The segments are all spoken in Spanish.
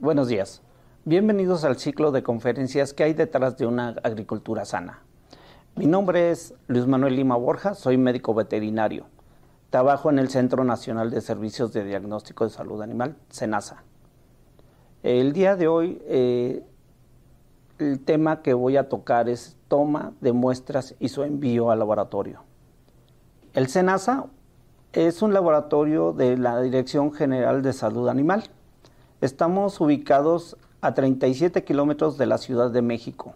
Buenos días. Bienvenidos al ciclo de conferencias que hay detrás de una agricultura sana. Mi nombre es Luis Manuel Lima Borja, soy médico veterinario. Trabajo en el Centro Nacional de Servicios de Diagnóstico de Salud Animal, SENASA. El día de hoy, eh, el tema que voy a tocar es toma de muestras y su envío al laboratorio. El SENASA es un laboratorio de la Dirección General de Salud Animal Estamos ubicados a 37 kilómetros de la Ciudad de México.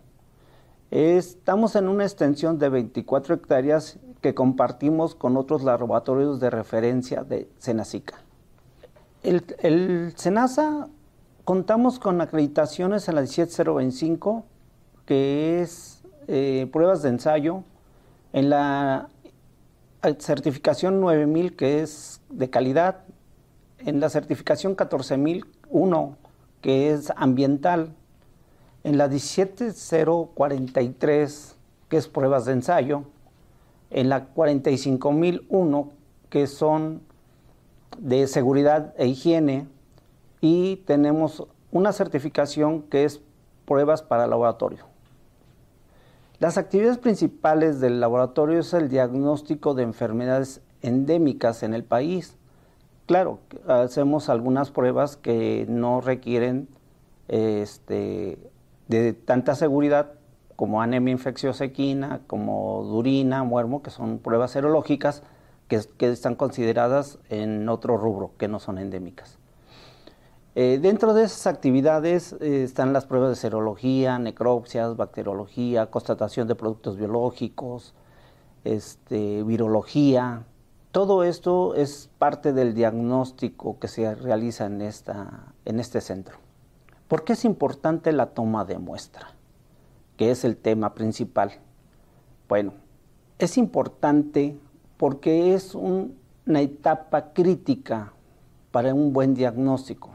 Estamos en una extensión de 24 hectáreas que compartimos con otros laboratorios de referencia de Senacica. El, el Senasa contamos con acreditaciones en la 17025, que es eh, pruebas de ensayo, en la certificación 9000, que es de calidad, en la certificación 14000, uno que es ambiental, en la 17043, que es pruebas de ensayo, en la 45001, que son de seguridad e higiene, y tenemos una certificación que es pruebas para laboratorio. Las actividades principales del laboratorio es el diagnóstico de enfermedades endémicas en el país, Claro, hacemos algunas pruebas que no requieren este, de tanta seguridad como anemia infecciosa equina, como durina, muermo, que son pruebas serológicas que, están consideradas en otro rubro, que no son endémicas. Eh, dentro de esas actividades eh, están las pruebas de serología, necropsias, bacteriología, constatación de productos biológicos, este, virología, todo esto es parte del diagnóstico que se realiza en, esta, en este centro. ¿Por qué es importante la toma de muestra? Que es el tema principal. Bueno, es importante porque es una etapa crítica para un buen diagnóstico.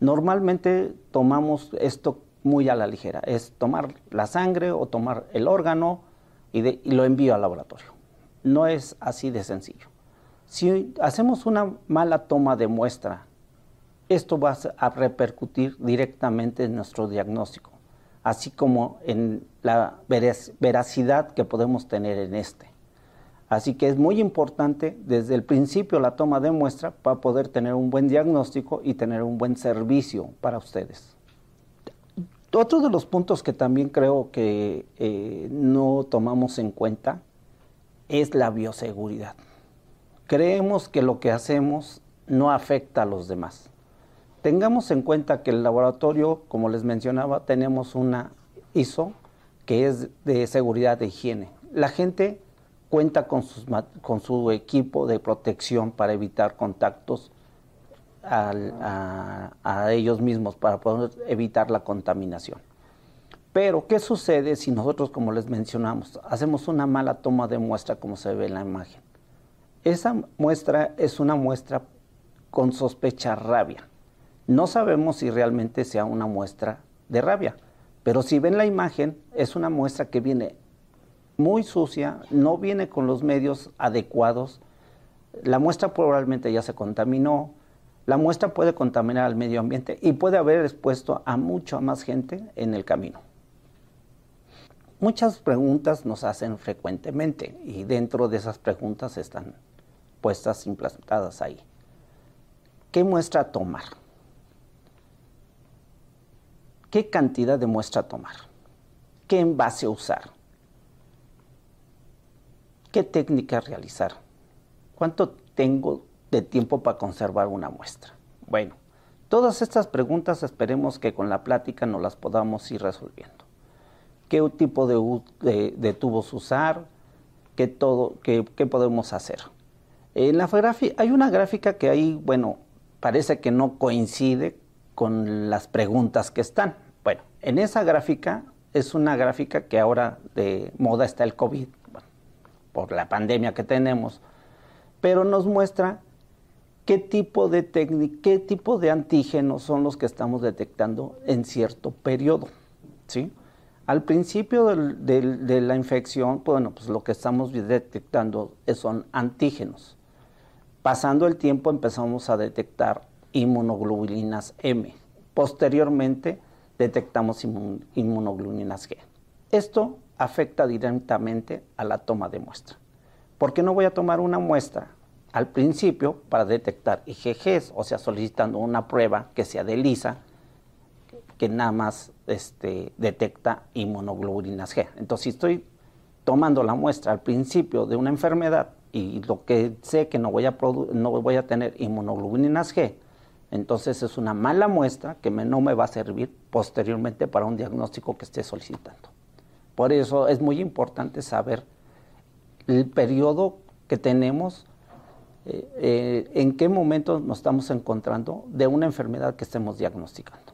Normalmente tomamos esto muy a la ligera, es tomar la sangre o tomar el órgano y, y lo envío al laboratorio. No es así de sencillo. Si hacemos una mala toma de muestra, esto va a repercutir directamente en nuestro diagnóstico, así como en la veracidad que podemos tener en este. Así que es muy importante desde el principio la toma de muestra para poder tener un buen diagnóstico y tener un buen servicio para ustedes. Otro de los puntos que también creo que eh, no tomamos en cuenta es la bioseguridad. Creemos que lo que hacemos no afecta a los demás. Tengamos en cuenta que el laboratorio, como les mencionaba, tenemos una ISO que es de seguridad de higiene. La gente cuenta con, su equipo de protección para evitar contactos a ellos mismos, para poder evitar la contaminación. Pero, ¿qué sucede si nosotros, como les mencionamos, hacemos una mala toma de muestra como se ve en la imagen? Esa muestra es una muestra con sospecha rabia. No sabemos si realmente sea una muestra de rabia, pero si ven la imagen, es una muestra que viene muy sucia, no viene con los medios adecuados. La muestra probablemente ya se contaminó, la muestra puede contaminar al medio ambiente y puede haber expuesto a mucha más gente en el camino. Muchas preguntas nos hacen frecuentemente y dentro de esas preguntas están puestas implantadas ahí. ¿Qué muestra tomar? ¿Qué cantidad de muestra tomar? ¿Qué envase usar? ¿Qué técnica realizar? ¿Cuánto tengo de tiempo para conservar una muestra? Bueno, todas estas preguntas esperemos que con la plática nos las podamos ir resolviendo qué tipo de, tubos usar, qué, todo, qué, podemos hacer. En la hay una gráfica que ahí, bueno, parece que no coincide con las preguntas que están. Bueno, en esa gráfica es una gráfica que ahora de moda está el COVID, por la pandemia que tenemos, pero nos muestra qué tipo de técnica, qué tipo de antígenos son los que estamos detectando en cierto periodo, ¿sí? Al principio de la infección, bueno, pues lo que estamos detectando son antígenos. Pasando el tiempo empezamos a detectar inmunoglobulinas M. posteriormente detectamos inmunoglobulinas G. Esto afecta directamente a la toma de muestra. ¿Por qué no voy a tomar una muestra al principio para detectar IgGs, o sea, solicitando una prueba que sea de lisa, que nada más este, detecta inmunoglobulinas G? Entonces, si estoy tomando la muestra al principio de una enfermedad y lo que sé que no voy a, no voy a tener inmunoglobulinas G, entonces es una mala muestra que no me va a servir posteriormente para un diagnóstico que esté solicitando. Por eso es muy importante saber el periodo que tenemos, eh, eh, en qué momento nos estamos encontrando de una enfermedad que estemos diagnosticando.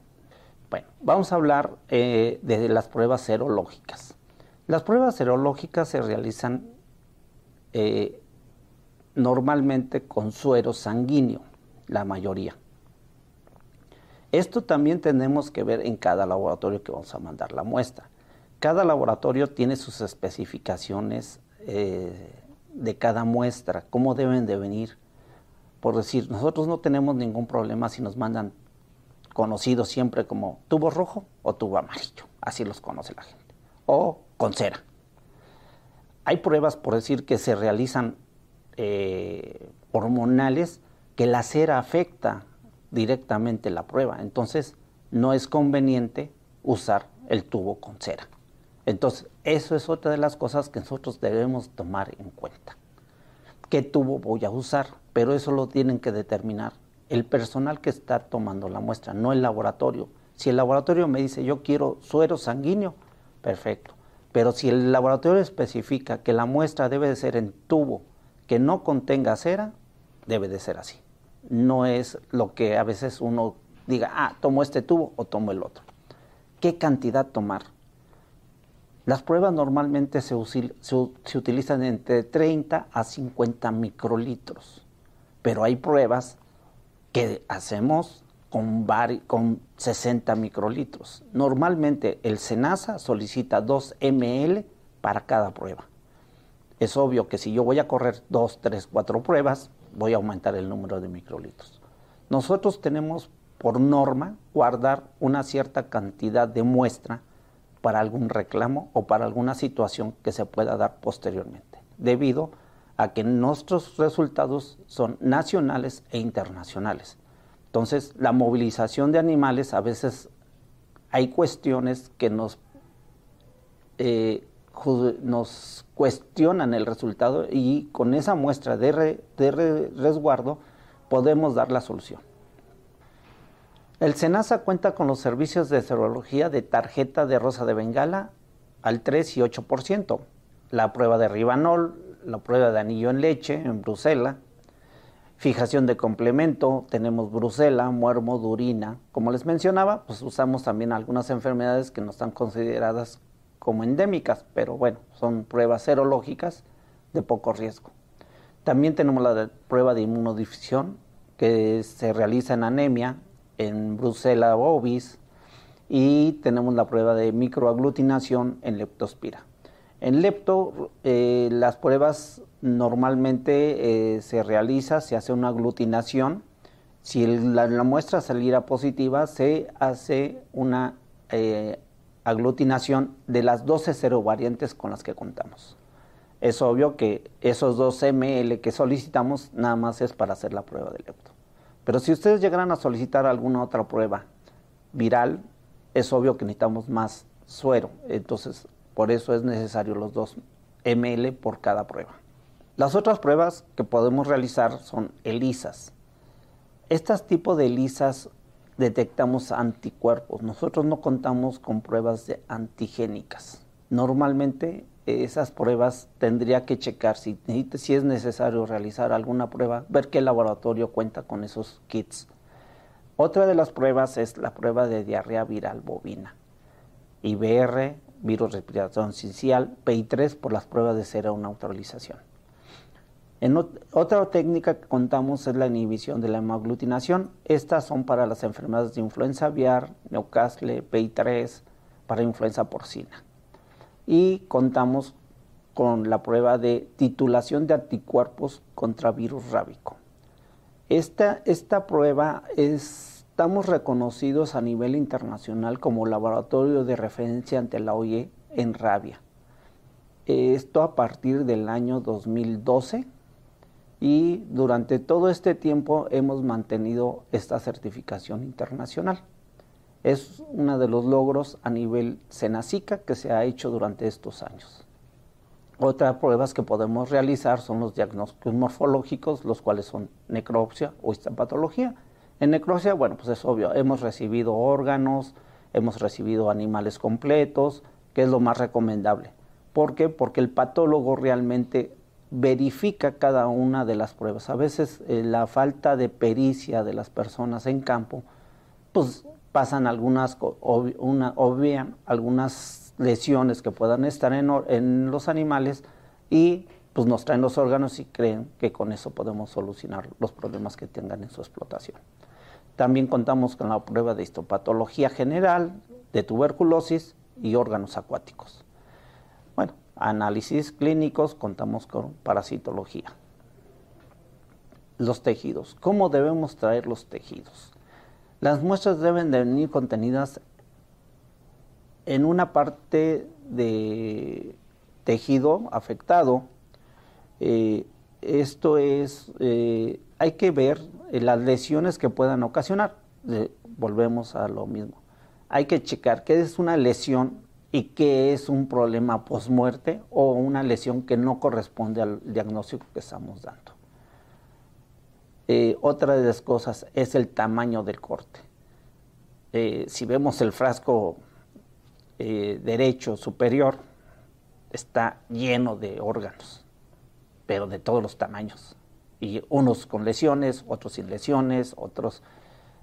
Bueno, vamos a hablar eh, de las pruebas serológicas. Las pruebas serológicas se realizan normalmente con suero sanguíneo, la mayoría. Esto también tenemos que ver en cada laboratorio que vamos a mandar la muestra. Cada laboratorio tiene sus especificaciones eh, de cada muestra, cómo deben de venir. Por decir, nosotros no tenemos ningún problema si nos mandan conocidos siempre como tubo rojo o tubo amarillo, así los conoce la gente, o con cera. Hay pruebas, por decir, que se realizan eh, hormonales que la cera afecta directamente la prueba. Entonces, no es conveniente usar el tubo con cera. Entonces, eso es otra de las cosas que nosotros debemos tomar en cuenta. ¿Qué tubo voy a usar? Pero eso lo tienen que determinar el personal que está tomando la muestra, no el laboratorio. Si el laboratorio me dice yo quiero suero sanguíneo, perfecto. Pero si el laboratorio especifica que la muestra debe de ser en tubo que no contenga cera, debe de ser así no es lo que a veces uno diga, ah, tomo este tubo o tomo el otro. ¿Qué cantidad tomar? Las pruebas normalmente se, utilizan entre 30 a 50 microlitros, pero hay pruebas que hacemos con, con 60 microlitros. Normalmente el SENASA solicita 2 ml para cada prueba. Es obvio que si yo voy a correr 2, 3, 4 pruebas, voy a aumentar el número de microlitros. Nosotros tenemos por norma guardar una cierta cantidad de muestra para algún reclamo o para alguna situación que se pueda dar posteriormente, debido a que nuestros resultados son nacionales e internacionales. Entonces, la movilización de animales a veces hay cuestiones que nos, eh, cuestionan el resultado y con esa muestra de, resguardo podemos dar la solución. El SENASA cuenta con los servicios de serología de tarjeta de rosa de Bengala al 3 y 8%, la prueba de Ribanol, la prueba de anillo en leche en Bruselas, fijación de complemento, tenemos Brusela, muermo, durina. Como les mencionaba, pues usamos también algunas enfermedades que no están consideradas como endémicas, pero bueno, son pruebas serológicas de poco riesgo. También tenemos la prueba de inmunodifusión que se realiza en anemia, en Brucella ovis, y tenemos la prueba de microaglutinación en leptospira. En lepto, eh, las pruebas normalmente eh, se realiza, se hace una aglutinación. Si la, muestra saliera positiva, se hace una eh, aglutinación de las 12 serovariantes con las que contamos. Es obvio que esos 2 ml que solicitamos nada más es para hacer la prueba de lepto. Pero si ustedes llegaran a solicitar alguna otra prueba viral, es obvio que necesitamos más suero. Entonces, por eso es necesario los 2 ml por cada prueba. Las otras pruebas que podemos realizar son ELISAs. Estos tipos de ELISAs detectamos anticuerpos. Nosotros no contamos con pruebas de antigénicas. Normalmente esas pruebas tendría que checar si, si es necesario realizar alguna prueba, ver qué laboratorio cuenta con esos kits. Otra de las pruebas es la prueba de diarrea viral bovina. IBR, virus respiratorio sincial, PI3 por las pruebas de neutralización. En otra técnica que contamos es la inhibición de la hemoaglutinación. Estas son para las enfermedades de influenza aviar, Newcastle, PI3, para influenza porcina. Y contamos con la prueba de titulación de anticuerpos contra virus rábico. Esta, esta prueba es estamos reconocidos a nivel internacional como laboratorio de referencia ante la OIE en rabia. Esto a partir del año 2012 y durante todo este tiempo hemos mantenido esta certificación internacional. Es uno de los logros a nivel Senacica que se ha hecho durante estos años. Otras pruebas que podemos realizar son los diagnósticos morfológicos, los cuales son necropsia o histopatología. En necropsia, bueno, pues es obvio, hemos recibido órganos, hemos recibido animales completos, que es lo más recomendable. ¿Por qué? Porque el patólogo realmente verifica cada una de las pruebas. A veces eh, la falta de pericia de las personas en campo, pues pasan algunas, una, obvian algunas lesiones que puedan estar en, en los animales y pues nos traen los órganos y creen que con eso podemos solucionar los problemas que tengan en su explotación. También contamos con la prueba de histopatología general, de tuberculosis y órganos acuáticos. Bueno, análisis clínicos, contamos con parasitología. Los tejidos. ¿Cómo debemos traer los tejidos? Las muestras deben de venir contenidas en una parte de tejido afectado. Eh, esto es, eh, hay que ver las lesiones que puedan ocasionar. volvemos a lo mismo. Hay que checar qué es una lesión y qué es un problema post-muerte o una lesión que no corresponde al diagnóstico que estamos dando. Eh, otra de las cosas es el tamaño del corte. Eh, si vemos el frasco eh, derecho superior, está lleno de órganos, pero de todos los tamaños. Y unos con lesiones, otros sin lesiones, otros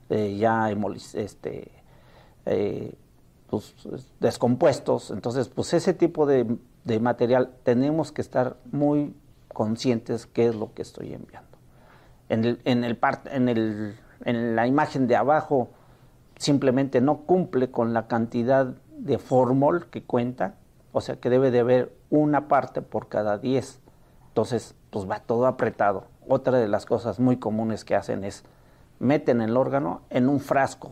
ya este, pues, descompuestos. Entonces, pues ese tipo de, material tenemos que estar muy conscientes qué es lo que estoy enviando. En, el, en, el en, el, en la imagen de abajo simplemente no cumple con la cantidad de formol que cuenta, o sea que debe de haber una parte por cada 10. Entonces, pues va todo apretado. Otra de las cosas muy comunes que hacen es meten el órgano en un frasco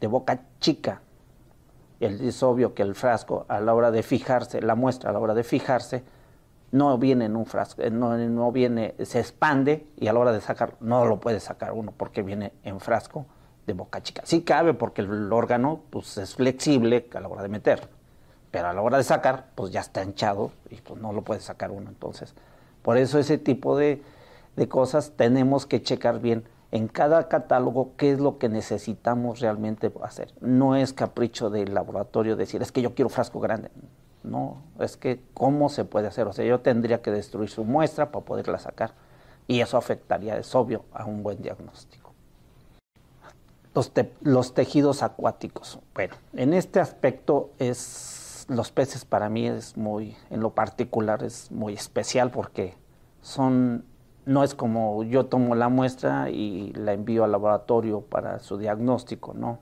de boca chica es obvio que el frasco a la hora de fijarse, la muestra a la hora de fijarse, no viene en un frasco, eh, no, viene, se expande y a la hora de sacar no lo puede sacar uno porque viene en frasco de boca chica. Sí cabe porque el órgano pues, es flexible a la hora de meter, pero a la hora de sacar pues ya está hinchado y pues no lo puede sacar uno. Entonces, por eso ese tipo de, de cosas tenemos que checar bien en cada catálogo qué es lo que necesitamos realmente hacer. No es capricho del laboratorio decir, es que yo quiero frasco grande. No, es que cómo se puede hacer. O sea, yo tendría que destruir su muestra para poderla sacar. Y eso afectaría, es obvio, a un buen diagnóstico. Los, los tejidos acuáticos. Bueno, en este aspecto es los peces para mí es muy, en lo particular es muy especial porque son no es como yo tomo la muestra y la envío al laboratorio para su diagnóstico, no.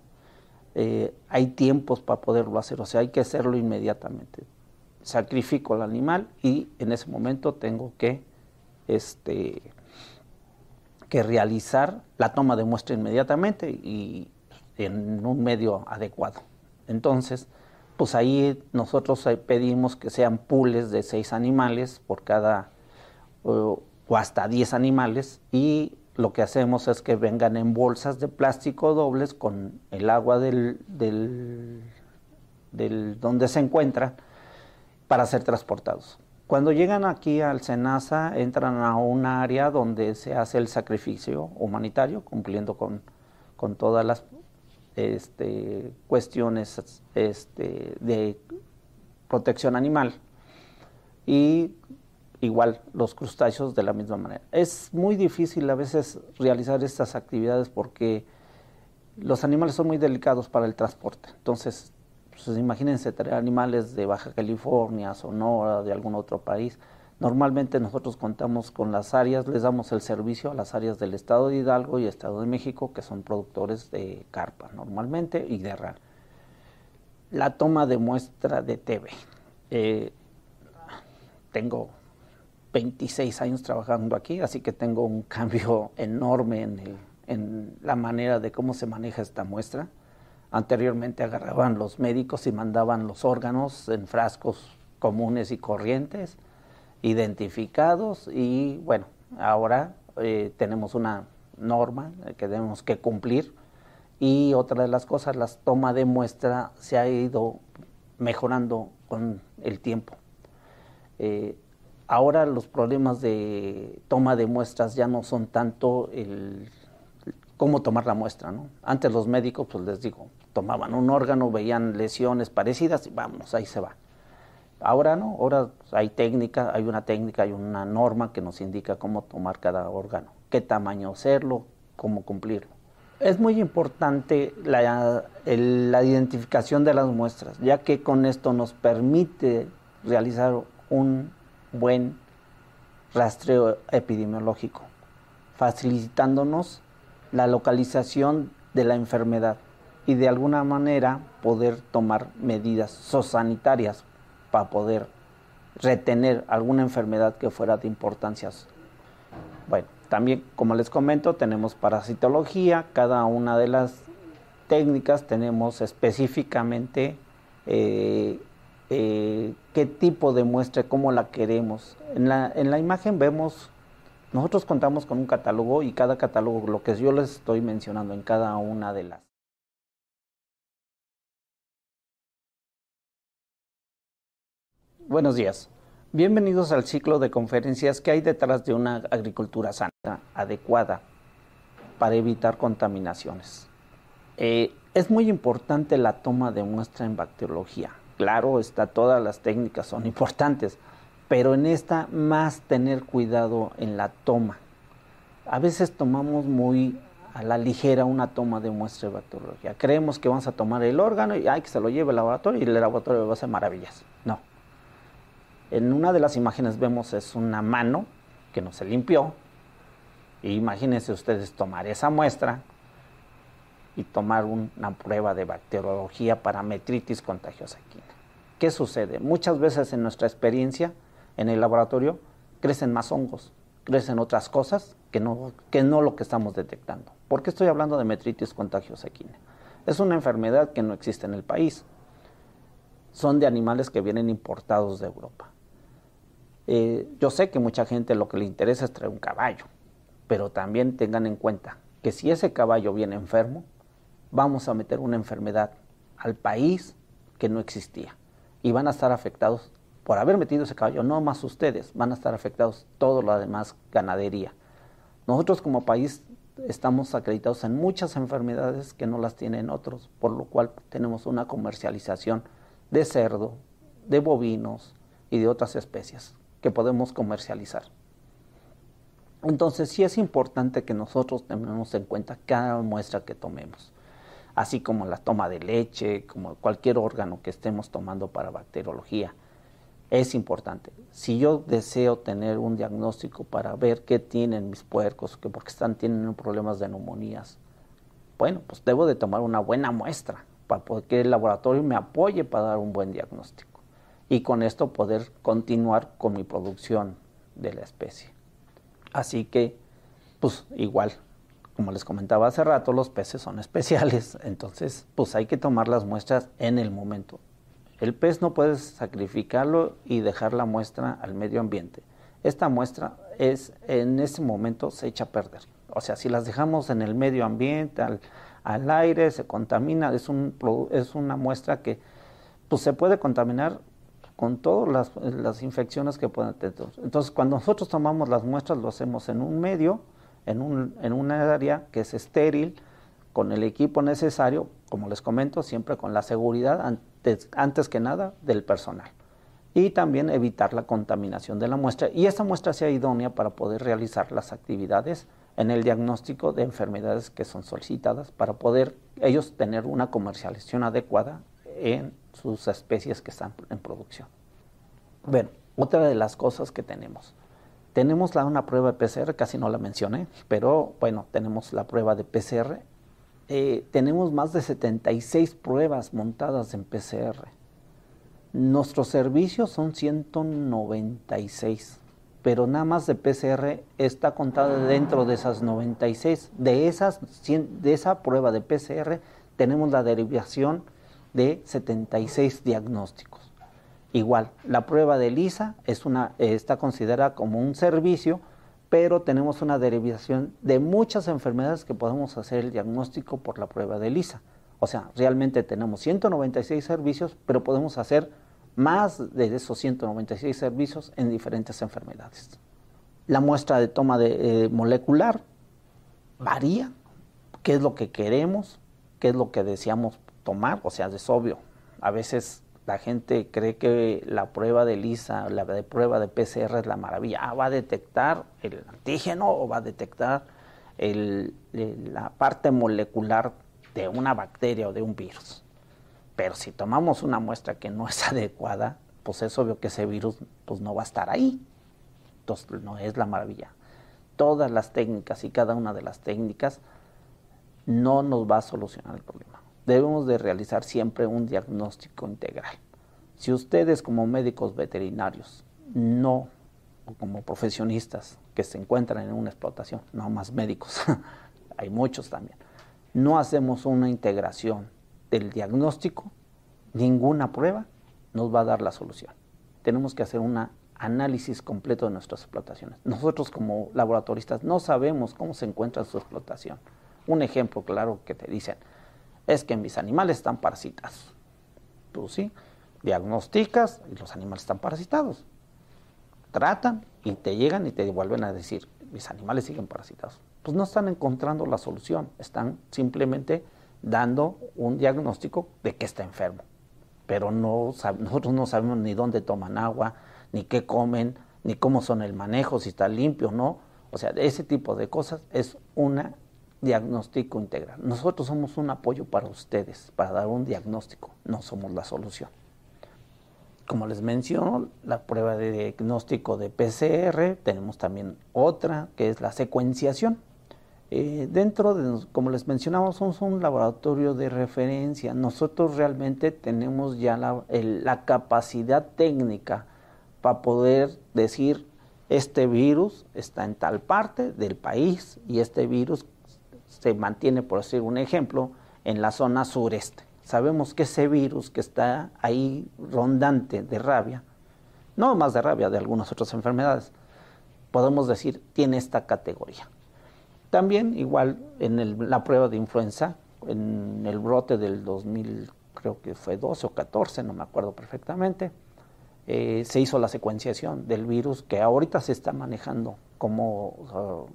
Eh, hay tiempos para poderlo hacer, o sea, hay que hacerlo inmediatamente. Sacrifico al animal y en ese momento tengo que, este, que realizar la toma de muestra inmediatamente y en un medio adecuado. Entonces, pues ahí nosotros pedimos que sean pools de seis animales por cada hasta 10 animales y lo que hacemos es que vengan en bolsas de plástico dobles con el agua del, del, donde se encuentran para ser transportados. Cuando llegan aquí al Senasa entran a un área donde se hace el sacrificio humanitario, cumpliendo con, con todas las este, cuestiones este, de protección animal. Y igual los crustáceos de la misma manera. Es muy difícil a veces realizar estas actividades porque los animales son muy delicados para el transporte. Entonces, pues, imagínense tener animales de Baja California, Sonora, de algún otro país. Normalmente nosotros contamos con las áreas, les damos el servicio a las áreas del Estado de Hidalgo y Estado de México, que son productores de carpa normalmente y de ral. La toma de muestra de TV. Eh, tengo 26 años trabajando aquí, así que tengo un cambio enorme en la manera de cómo se maneja esta muestra. Anteriormente agarraban los médicos y mandaban los órganos en frascos comunes y corrientes, identificados y bueno, ahora eh, tenemos una norma que tenemos que cumplir y otra de las cosas, la toma de muestra se ha ido mejorando con el tiempo. Eh, ahora los problemas de toma de muestras ya no son tanto el cómo tomar la muestra, ¿no? Antes los médicos, pues les digo, tomaban un órgano, veían lesiones parecidas y vamos, ahí se va. Ahora no, ahora hay técnica, hay una técnica, hay una norma que nos indica cómo tomar cada órgano, qué tamaño hacerlo, cómo cumplirlo. Es muy importante la, la, identificación de las muestras, ya que con esto nos permite realizar un buen rastreo epidemiológico, facilitándonos la localización de la enfermedad y de alguna manera poder tomar medidas sosanitarias para poder retener alguna enfermedad que fuera de importancia. Bueno, también, como les comento, tenemos parasitología, cada una de las técnicas tenemos específicamente eh, eh, qué tipo de muestra, cómo la queremos. En la, en la imagen vemos, nosotros contamos con un catálogo y cada catálogo, lo que yo les estoy mencionando en cada una de las. Buenos días. Bienvenidos al ciclo de conferencias que hay detrás de una agricultura sana, adecuada, para evitar contaminaciones. Eh, es muy importante la toma de muestra en bacteriología. Claro, está, todas las técnicas son importantes, pero en esta más tener cuidado en la toma. A veces tomamos muy a la ligera una toma de muestra de bacteriología. Creemos que vamos a tomar el órgano y hay que se lo lleve al laboratorio y el laboratorio va a hacer maravillas. No en una de las imágenes vemos es una mano que no se limpió. imagínense ustedes tomar esa muestra y tomar una prueba de bacteriología para metritis contagiosa equina. ¿Qué sucede? Muchas veces en nuestra experiencia en el laboratorio crecen más hongos, crecen otras cosas que no, que no lo que estamos detectando. ¿Por qué estoy hablando de metritis contagiosa equina? Es una enfermedad que no existe en el país. Son de animales que vienen importados de Europa. Eh, yo sé que mucha gente lo que le interesa es traer un caballo, pero también tengan en cuenta que si ese caballo viene enfermo, vamos a meter una enfermedad al país que no existía y van a estar afectados por haber metido ese caballo, no más ustedes, van a estar afectados todo lo demás ganadería. Nosotros como país estamos acreditados en muchas enfermedades que no las tienen otros, por lo cual tenemos una comercialización de cerdo, de bovinos y de otras especies que podemos comercializar. Entonces sí es importante que nosotros tengamos en cuenta cada muestra que tomemos, así como la toma de leche, como cualquier órgano que estemos tomando para bacteriología. Es importante. Si yo deseo tener un diagnóstico para ver qué tienen mis puercos, que porque están tienen problemas de neumonías, bueno, pues debo de tomar una buena muestra para que el laboratorio me apoye para dar un buen diagnóstico y con esto poder continuar con mi producción de la especie. Así que, pues igual, como les comentaba hace rato, los peces son especiales, entonces pues hay que tomar las muestras en el momento. El pez no puedes sacrificarlo y dejar la muestra al medio ambiente. Esta muestra es en ese momento se echa a perder. O sea, si las dejamos en el medio ambiente, al, al aire, se contamina, es, un, es una muestra que pues, se puede contaminar con todas las, infecciones que pueden tener. Entonces, cuando nosotros tomamos las muestras, lo hacemos en un medio, en un, en una área que es estéril, con el equipo necesario, como les comento, siempre con la seguridad antes, antes que nada del personal. Y también evitar la contaminación de la muestra. Y esta muestra sea idónea para poder realizar las actividades en el diagnóstico de enfermedades que son solicitadas para poder ellos tener una comercialización adecuada en sus especies que están en producción. Bueno, otra de las cosas que tenemos. Tenemos la, una prueba de PCR, casi no la mencioné, pero bueno, tenemos la prueba de PCR. Eh, tenemos más de 76 pruebas montadas en PCR. Nuestros servicios son 196 pero nada más de PCR está contada dentro de esas 96. De, esas, de esa prueba de PCR tenemos la derivación de 76 diagnósticos. Igual, la prueba de LISA es una, está considerada como un servicio, pero tenemos una derivación de muchas enfermedades que podemos hacer el diagnóstico por la prueba de LISA. O sea, realmente tenemos 196 servicios, pero podemos hacer más de esos 196 servicios en diferentes enfermedades. La muestra de toma de, eh, molecular varía, qué es lo que queremos, qué es lo que deseamos tomar, o sea, es obvio. A veces la gente cree que la prueba de LISA, la de prueba de PCR es la maravilla. Ah, va a detectar el antígeno o va a detectar la parte molecular de una bacteria o de un virus. Pero si tomamos una muestra que no es adecuada, pues es obvio que ese virus pues, no va a estar ahí. Entonces no es la maravilla. Todas las técnicas y cada una de las técnicas no nos va a solucionar el problema debemos de realizar siempre un diagnóstico integral. Si ustedes como médicos veterinarios no, o como profesionistas que se encuentran en una explotación, no más médicos, hay muchos también, no hacemos una integración del diagnóstico, ninguna prueba nos va a dar la solución. Tenemos que hacer un análisis completo de nuestras explotaciones. Nosotros como laboratoristas no sabemos cómo se encuentra su explotación. Un ejemplo claro que te dicen, es que mis animales están parasitados. Tú sí, diagnosticas y los animales están parasitados. Tratan y te llegan y te vuelven a decir, mis animales siguen parasitados. Pues no están encontrando la solución, están simplemente dando un diagnóstico de que está enfermo. Pero no, nosotros no sabemos ni dónde toman agua, ni qué comen, ni cómo son el manejo, si está limpio o no. O sea, ese tipo de cosas es una diagnóstico integral. Nosotros somos un apoyo para ustedes, para dar un diagnóstico, no somos la solución. Como les menciono, la prueba de diagnóstico de PCR, tenemos también otra que es la secuenciación. Eh, dentro de, como les mencionamos, somos un laboratorio de referencia. Nosotros realmente tenemos ya la, la capacidad técnica para poder decir este virus está en tal parte del país y este virus se mantiene, por decir un ejemplo, en la zona sureste. Sabemos que ese virus que está ahí rondante de rabia, no más de rabia, de algunas otras enfermedades, podemos decir tiene esta categoría. También igual en la prueba de influenza, en el brote del 2000, creo que fue 12 o 14, no me acuerdo perfectamente, eh, se hizo la secuenciación del virus que ahorita se está manejando como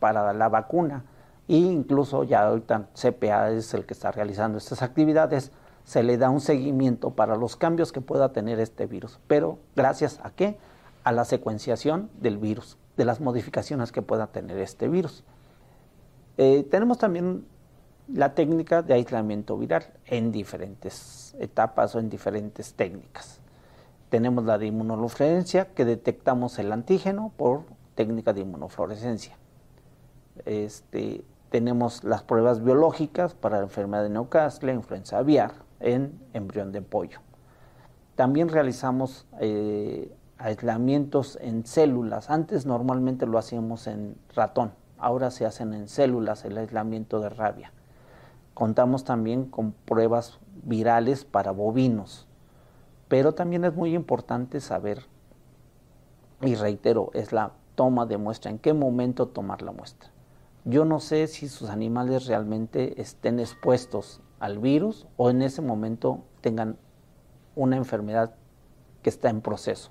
para la vacuna e incluso ya ahorita CPA es el que está realizando estas actividades, se le da un seguimiento para los cambios que pueda tener este virus. Pero gracias a qué? A la secuenciación del virus, de las modificaciones que pueda tener este virus. Eh, tenemos también la técnica de aislamiento viral en diferentes etapas o en diferentes técnicas. Tenemos la de inmunofluorescencia, que detectamos el antígeno por técnica de inmunofluorescencia. Este, tenemos las pruebas biológicas para la enfermedad de Newcastle, influenza aviar en embrión de pollo. También realizamos eh, aislamientos en células. Antes normalmente lo hacíamos en ratón, ahora se hacen en células el aislamiento de rabia. Contamos también con pruebas virales para bovinos, pero también es muy importante saber, y reitero, es la toma de muestra, en qué momento tomar la muestra. Yo no sé si sus animales realmente estén expuestos al virus o en ese momento tengan una enfermedad que está en proceso.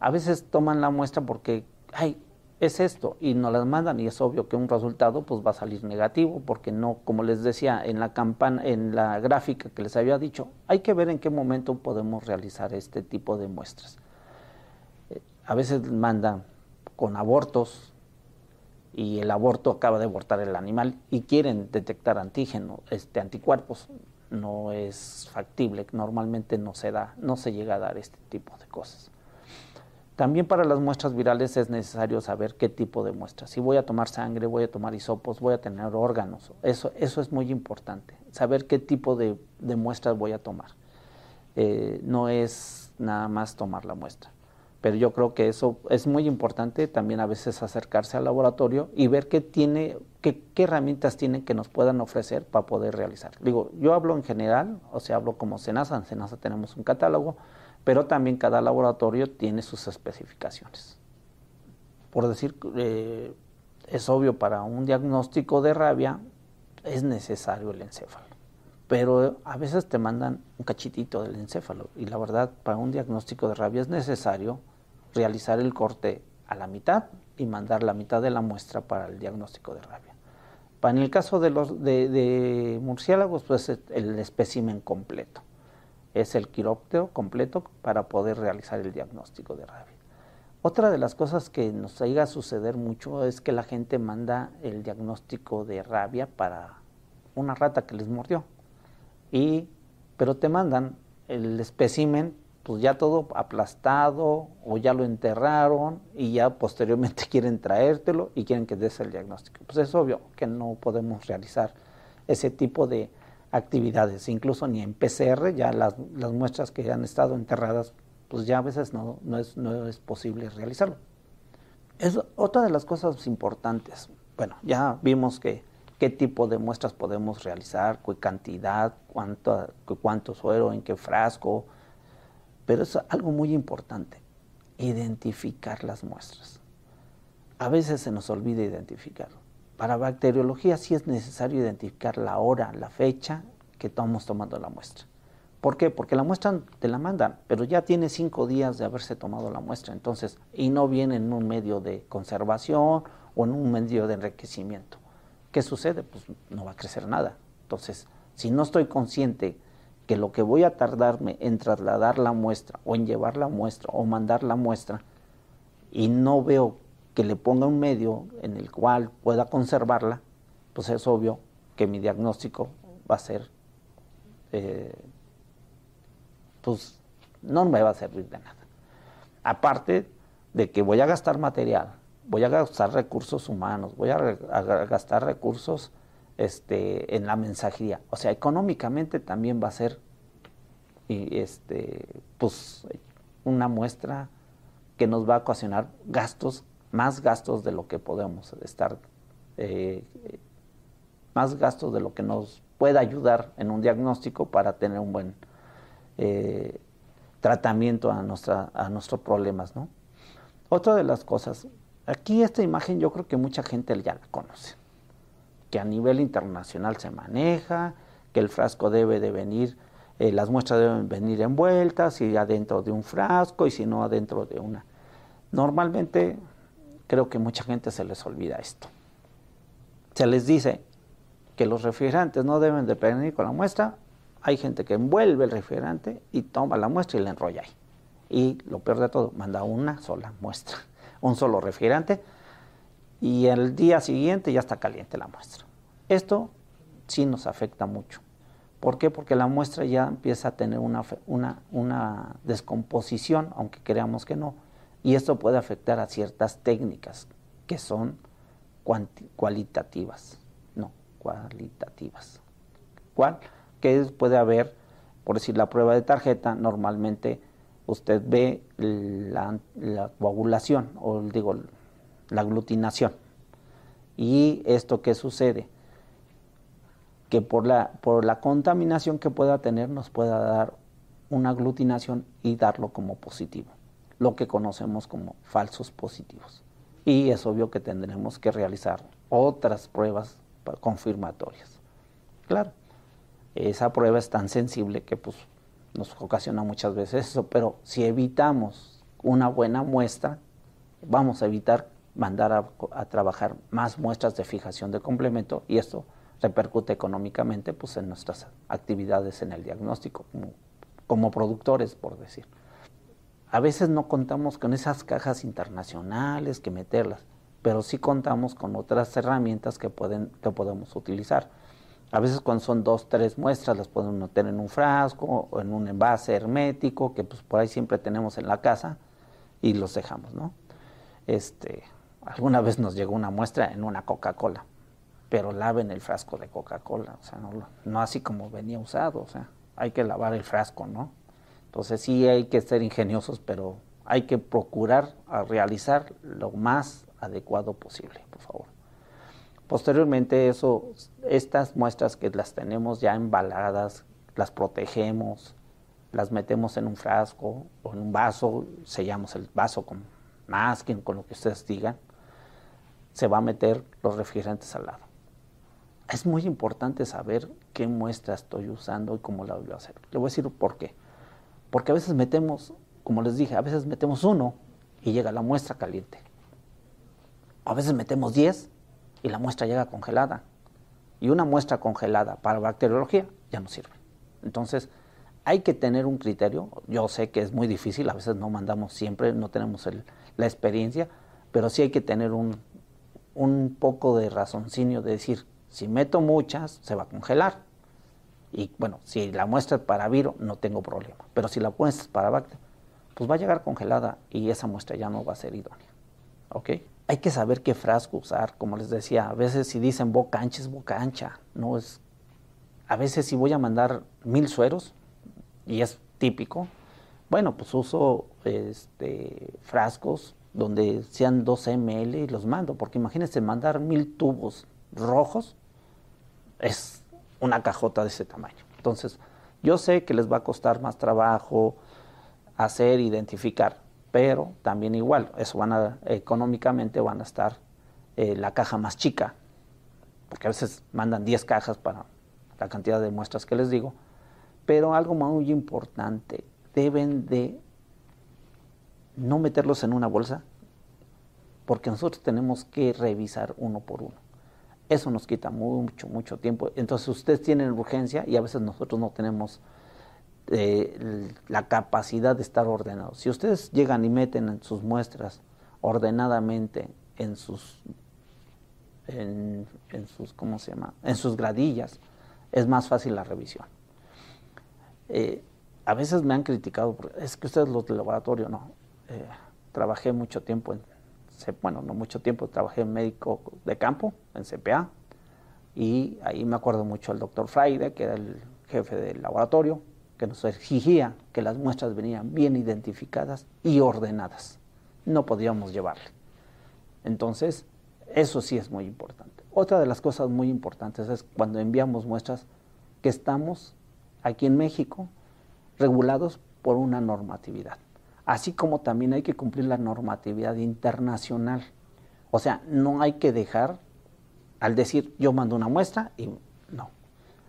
A veces toman la muestra porque, ay, es esto, y nos las mandan y es obvio que un resultado pues va a salir negativo, porque no, como les decía en la campana, en la gráfica que les había dicho, hay que ver en qué momento podemos realizar este tipo de muestras. Eh, a veces mandan con abortos, y el aborto acaba de abortar el animal y quieren detectar antígeno, este, anticuerpos, no es factible, normalmente no se da, no se llega a dar este tipo de cosas. También para las muestras virales es necesario saber qué tipo de muestras. Si voy a tomar sangre, voy a tomar hisopos, voy a tener órganos. Eso, eso es muy importante. Saber qué tipo de, muestras voy a tomar. Eh, no es nada más tomar la muestra. Pero yo creo que eso es muy importante también a veces acercarse al laboratorio y ver qué tiene, qué, herramientas tienen que nos puedan ofrecer para poder realizar. Digo, yo hablo en general, o sea, hablo como Senasa, en Senasa tenemos un catálogo, pero también cada laboratorio tiene sus especificaciones. Por decir, eh, es obvio, para un diagnóstico de rabia es necesario el encéfalo, pero a veces te mandan un cachitito del encéfalo y la verdad, para un diagnóstico de rabia es necesario realizar el corte a la mitad y mandar la mitad de la muestra para el diagnóstico de rabia. En el caso de los de, murciélagos, pues el espécimen completo. Es el quiróptero completo para poder realizar el diagnóstico de rabia. Otra de las cosas que nos llega a suceder mucho es que la gente manda el diagnóstico de rabia para una rata que les mordió. Y, pero te mandan el espécimen pues ya todo aplastado o ya lo enterraron y ya posteriormente quieren traértelo y quieren que des el diagnóstico. Pues es obvio que no podemos realizar ese tipo de actividades, incluso ni en PCR, ya las, las muestras que han estado enterradas, pues ya a veces no, no, es, no es posible realizarlo. Es otra de las cosas importantes. Bueno, ya vimos que qué tipo de muestras podemos realizar, qué cantidad, cuánto, cuánto suero, en qué frasco, pero es algo muy importante, identificar las muestras. A veces se nos olvida identificar. Para bacteriología sí es necesario identificar la hora, la fecha que estamos tomando la muestra. ¿Por qué? Porque la muestra te la mandan, pero ya tiene cinco días de haberse tomado la muestra, entonces, y no viene en un medio de conservación o en un medio de enriquecimiento. ¿Qué sucede? Pues no va a crecer nada. Entonces, si no estoy consciente que lo que voy a tardarme en trasladar la muestra o en llevar la muestra o mandar la muestra y no veo que le ponga un medio en el cual pueda conservarla, pues es obvio que mi diagnóstico va a ser, eh, pues no me va a servir de nada. Aparte de que voy a gastar material, voy a gastar recursos humanos, voy a, gastar recursos este, en la mensajería. O sea, económicamente también va a ser y este, pues, una muestra que nos va a ocasionar gastos, más gastos de lo que podemos estar, eh, más gastos de lo que nos pueda ayudar en un diagnóstico para tener un buen eh, tratamiento a, nuestra, a nuestros problemas. ¿no? Otra de las cosas, aquí esta imagen yo creo que mucha gente ya la conoce que a nivel internacional se maneja, que el frasco debe de venir, eh, las muestras deben venir envueltas, y adentro de un frasco y si no adentro de una. Normalmente creo que mucha gente se les olvida esto. Se les dice que los refrigerantes no deben de venir con la muestra, hay gente que envuelve el refrigerante y toma la muestra y la enrolla ahí. Y lo peor de todo, manda una sola muestra, un solo refrigerante y el día siguiente ya está caliente la muestra. Esto sí nos afecta mucho. ¿Por qué? Porque la muestra ya empieza a tener una, una, descomposición, aunque creamos que no. Y esto puede afectar a ciertas técnicas que son cualitativas, no, cualitativas. ¿Cuál? Que puede haber, por decir, la prueba de tarjeta, normalmente usted ve la, la coagulación, o digo, la aglutinación. ¿Y esto qué sucede? Que por la, por la contaminación que pueda tener nos pueda dar una aglutinación y darlo como positivo, lo que conocemos como falsos positivos. Y es obvio que tendremos que realizar otras pruebas confirmatorias. Claro, esa prueba es tan sensible que pues, nos ocasiona muchas veces eso, pero si evitamos una buena muestra, vamos a evitar mandar a, trabajar más muestras de fijación de complemento y esto repercute económicamente pues, en nuestras actividades en el diagnóstico, como, como productores, por decir. A veces no contamos con esas cajas internacionales que meterlas, pero sí contamos con otras herramientas que, pueden, que podemos utilizar. A veces cuando son dos, tres muestras las podemos meter en un frasco o en un envase hermético que pues por ahí siempre tenemos en la casa y los dejamos, ¿no? Este, Alguna vez nos llegó una muestra en una Coca-Cola, pero laven el frasco de Coca-Cola, o sea, no, así como venía usado, o sea, hay que lavar el frasco, ¿no? Entonces sí hay que ser ingeniosos, pero Hay que procurar realizar lo más adecuado posible, por favor. Posteriormente eso, estas muestras que las tenemos ya embaladas, las protegemos, las metemos en un frasco o en un vaso, sellamos el vaso con masking, con lo que ustedes digan, se va a meter los refrigerantes al lado. Es muy importante saber qué muestra estoy usando y cómo la voy a hacer. Le voy a decir por qué. Porque a veces metemos, como les dije, a veces metemos uno y llega la muestra caliente. A veces metemos 10 y la muestra llega congelada. Y una muestra congelada para bacteriología ya no sirve. Entonces, hay que tener un criterio. Yo sé que es muy difícil, a veces no mandamos siempre, no tenemos la experiencia, pero sí hay que tener un, un poco de razoncinio de decir, si meto muchas, se va a congelar. Y bueno, si la muestra es para viro, no tengo problema. Pero si la muestra es para bacteria, pues va a llegar congelada y esa muestra ya no va a ser idónea. ¿Ok? Hay que saber qué frasco usar. Como les decía, a veces si dicen boca ancha es boca ancha. No es. A veces si voy a mandar mil sueros, y es típico, bueno, pues uso este, frascos donde sean 2 ml y los mando, porque imagínense mandar mil tubos rojos, es una cajota de ese tamaño. Entonces, yo sé que les va a costar más trabajo hacer, identificar, pero también igual, eso van a, económicamente van a estar eh, la caja más chica, porque a veces mandan 10 cajas para la cantidad de muestras que les digo, pero algo muy importante, deben de no meterlos en una bolsa, porque nosotros tenemos que revisar uno por uno. Eso nos quita mucho, mucho tiempo. Entonces ustedes tienen urgencia y a veces nosotros no tenemos eh, la capacidad de estar ordenados. Si ustedes llegan y meten en sus muestras ordenadamente en sus, en, sus, ¿cómo se llama? En sus gradillas, es más fácil la revisión. Eh, a veces me han criticado, es que ustedes los del laboratorio, no. Eh, trabajé mucho tiempo en bueno, no mucho tiempo, trabajé en médico de campo, en CPA, y ahí me acuerdo mucho al doctor Fraide, que era el jefe del laboratorio, que nos exigía que las muestras venían bien identificadas y ordenadas. No podíamos llevarle. Entonces, eso sí es muy importante. Otra de las cosas muy importantes es cuando enviamos muestras que estamos aquí en México regulados por una normatividad así como también hay que cumplir la normatividad internacional. O sea, no hay que dejar al decir yo mando una muestra y no.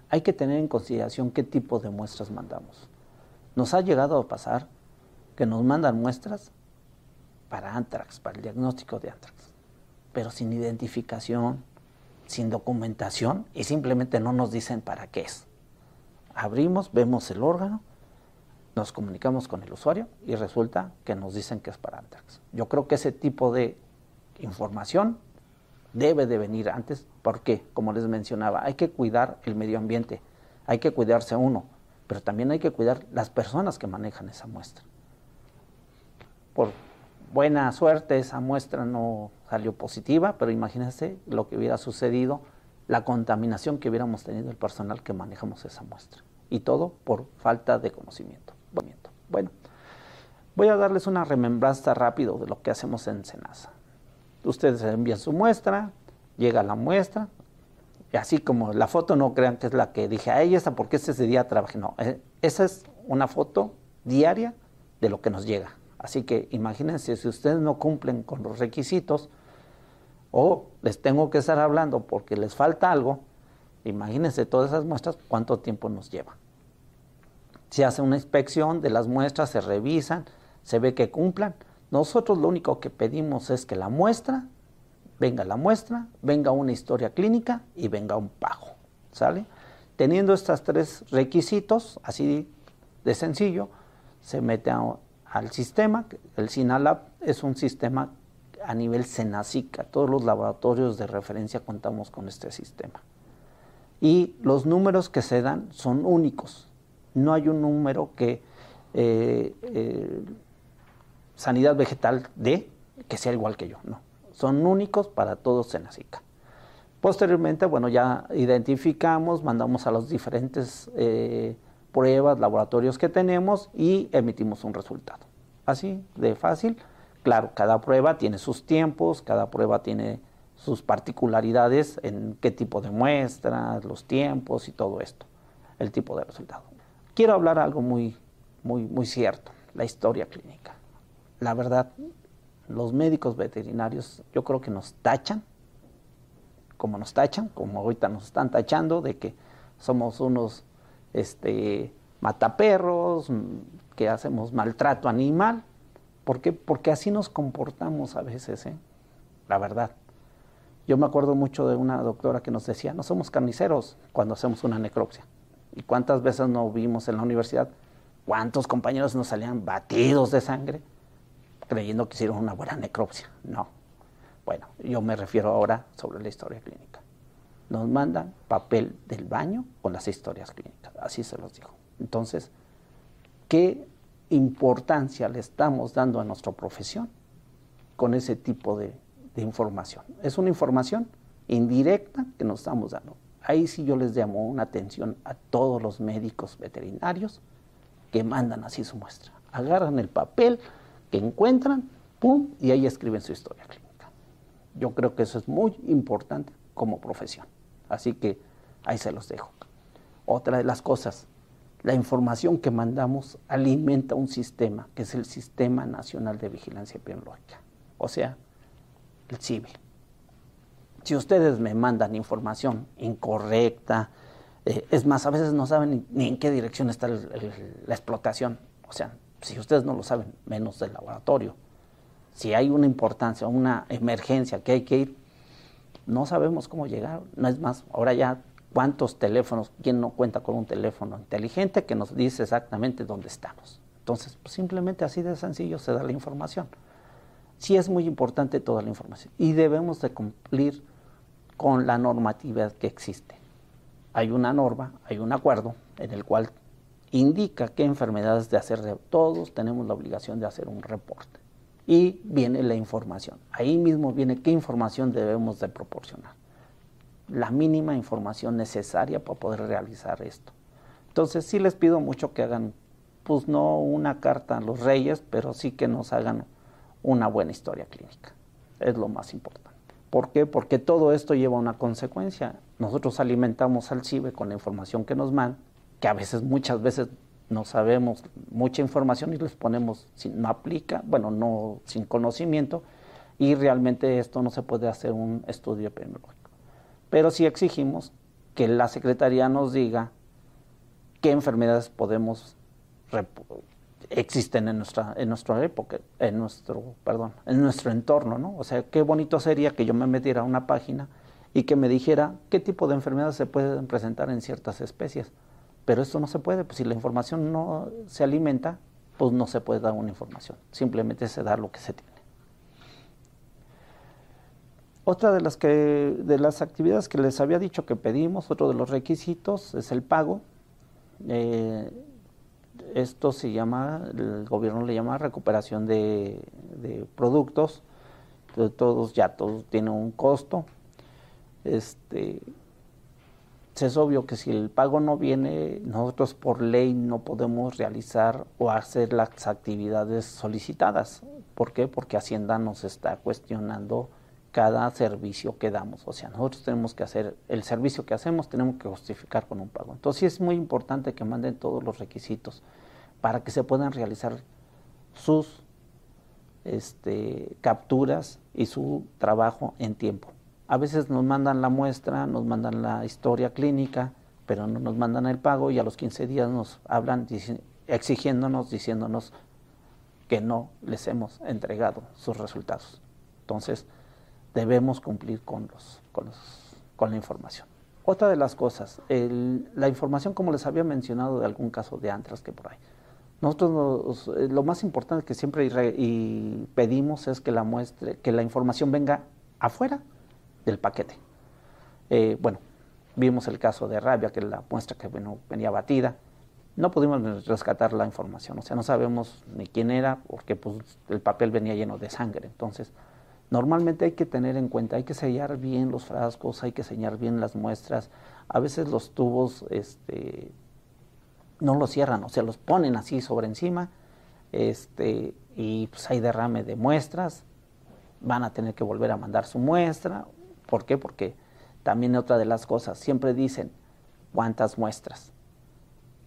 Hay que tener en consideración qué tipo de muestras mandamos. Nos ha llegado a pasar que nos mandan muestras para antrax, para el diagnóstico de antrax, pero sin identificación, sin documentación y simplemente no nos dicen para qué es. Abrimos, vemos el órgano nos comunicamos con el usuario y resulta que nos dicen que es para Antrax. Yo creo que ese tipo de información debe de venir antes porque, como les mencionaba, hay que cuidar el medio ambiente, hay que cuidarse uno, pero también hay que cuidar las personas que manejan esa muestra. Por buena suerte esa muestra no salió positiva, pero imagínense lo que hubiera sucedido, la contaminación que hubiéramos tenido el personal que manejamos esa muestra. Y todo por falta de conocimiento. Bueno, voy a darles una remembranza rápido de lo que hacemos en Senasa. Ustedes envían su muestra, llega la muestra, y así como la foto no crean que es la que dije, ay, esa porque ese día trabajé. No, eh, esa es una foto diaria de lo que nos llega. Así que imagínense, si ustedes no cumplen con los requisitos o les tengo que estar hablando porque les falta algo, imagínense todas esas muestras, cuánto tiempo nos lleva. Se hace una inspección de las muestras, se revisan, se ve que cumplan. Nosotros lo único que pedimos es que la muestra, venga la muestra, venga una historia clínica y venga un pago. ¿Sale? Teniendo estos tres requisitos, así de sencillo, se mete al sistema. El SINALAB es un sistema a nivel SENACICA. Todos los laboratorios de referencia contamos con este sistema. Y los números que se dan son únicos no hay un número que eh, eh, sanidad vegetal dé que sea igual que yo, no. Son únicos para todos en Senacica. Posteriormente, bueno, ya identificamos, mandamos a las diferentes eh, pruebas, laboratorios que tenemos y emitimos un resultado. así de fácil. Claro, cada prueba tiene sus tiempos, cada prueba tiene sus particularidades en qué tipo de muestras, los tiempos y todo esto, el tipo de resultado. Quiero hablar algo muy, muy, muy cierto, la historia clínica. La verdad, los médicos veterinarios yo creo que nos tachan, como nos tachan, como ahorita nos están tachando de que somos unos este, mataperros, que hacemos maltrato animal. ¿Por qué? Porque así nos comportamos a veces, ¿eh? la verdad. Yo me acuerdo mucho de una doctora que nos decía, no somos carniceros cuando hacemos una necropsia. ¿Y cuántas veces no vimos en la universidad? ¿Cuántos compañeros nos salían batidos de sangre creyendo que hicieron una buena necropsia? No. Bueno, yo me refiero ahora sobre la historia clínica. Nos mandan papel del baño con las historias clínicas, así se los digo. Entonces, ¿qué importancia le estamos dando a nuestra profesión con ese tipo de, de información. Es una información indirecta que nos estamos dando. Ahí sí yo les llamo una atención a todos los médicos veterinarios que mandan así su muestra. Agarran el papel que encuentran, pum, y ahí escriben su historia clínica. Yo creo que eso es muy importante como profesión. Así que ahí se los dejo. Otra de las cosas, la información que mandamos alimenta un sistema, que es el Sistema Nacional de Vigilancia Epidemiológica. O sea, el CIBE. Si ustedes me mandan información incorrecta, eh, es más, a veces no saben ni, en qué dirección está la explotación. O sea, si ustedes no lo saben, menos del laboratorio. Si hay una importancia, una emergencia que hay que ir, no sabemos cómo llegar. No es más, ahora ya cuántos teléfonos, quién no cuenta con un teléfono inteligente que nos dice exactamente dónde estamos. Entonces, pues, simplemente así de sencillo se da la información sí es muy importante toda la información y debemos de cumplir con la normatividad que existe. Hay una norma, hay un acuerdo en el cual indica qué enfermedades de hacer. Todos tenemos la obligación de hacer un reporte. Y viene la información. Ahí mismo viene qué información debemos de proporcionar. La mínima información necesaria para poder realizar esto. Entonces sí les pido mucho que hagan, pues no una carta a los reyes, pero sí que nos hagan una buena historia clínica. Es lo más importante. ¿Por qué? Porque todo esto lleva una consecuencia. Nosotros alimentamos al CIBE con la información que nos mandan, que a veces, muchas veces no sabemos mucha información y les ponemos, no aplica, bueno, no sin conocimiento, y realmente esto no se puede hacer un estudio epidemiológico. Pero sí exigimos que la Secretaría nos diga qué enfermedades podemos existen en nuestra, en nuestra época, en nuestro, perdón, en nuestro entorno, ¿no? O sea, qué bonito sería que yo me metiera a una página y que me dijera qué tipo de enfermedades se pueden presentar en ciertas especies. Pero esto no se puede, pues si la información no se alimenta, pues no se puede dar una información, simplemente se da lo que se tiene. Otra de las, que, de las actividades que les había dicho que pedimos, otro de los requisitos, es el pago. Eh, esto se llama, el gobierno le llama recuperación de, productos, todos ya todos tienen un costo. Este, es obvio que si el pago no viene, nosotros por ley no podemos realizar o hacer las actividades solicitadas. ¿Por qué? Porque Hacienda nos está cuestionando cada servicio que damos. O sea, nosotros tenemos que hacer el servicio que hacemos, tenemos que justificar con un pago. Entonces sí es muy importante que manden todos los requisitos para que se puedan realizar sus este, capturas y su trabajo en tiempo. A veces nos mandan la muestra, nos mandan la historia clínica, pero no nos mandan el pago y a los 15 días nos hablan exigiéndonos, diciéndonos que no les hemos entregado sus resultados. Entonces, debemos cumplir con, los, con, la información. Otra de las cosas, la información, como les había mencionado, de algún caso de antras que por ahí. Nosotros eh, lo más importante que siempre y pedimos es que la muestre, que la información venga afuera del paquete. Eh, bueno, vimos el caso de rabia, que la muestra que venía batida. No pudimos rescatar la información, o sea, no sabemos ni quién era, porque pues, el papel venía lleno de sangre. Entonces, normalmente hay que tener en cuenta, hay que sellar bien los frascos, hay que sellar bien las muestras. A veces los tubos, este, no los cierran, o sea, los ponen así sobre encima este, y pues hay derrame de muestras, van a tener que volver a mandar su muestra. ¿Por qué? Porque también otra de las cosas, siempre dicen, ¿cuántas muestras?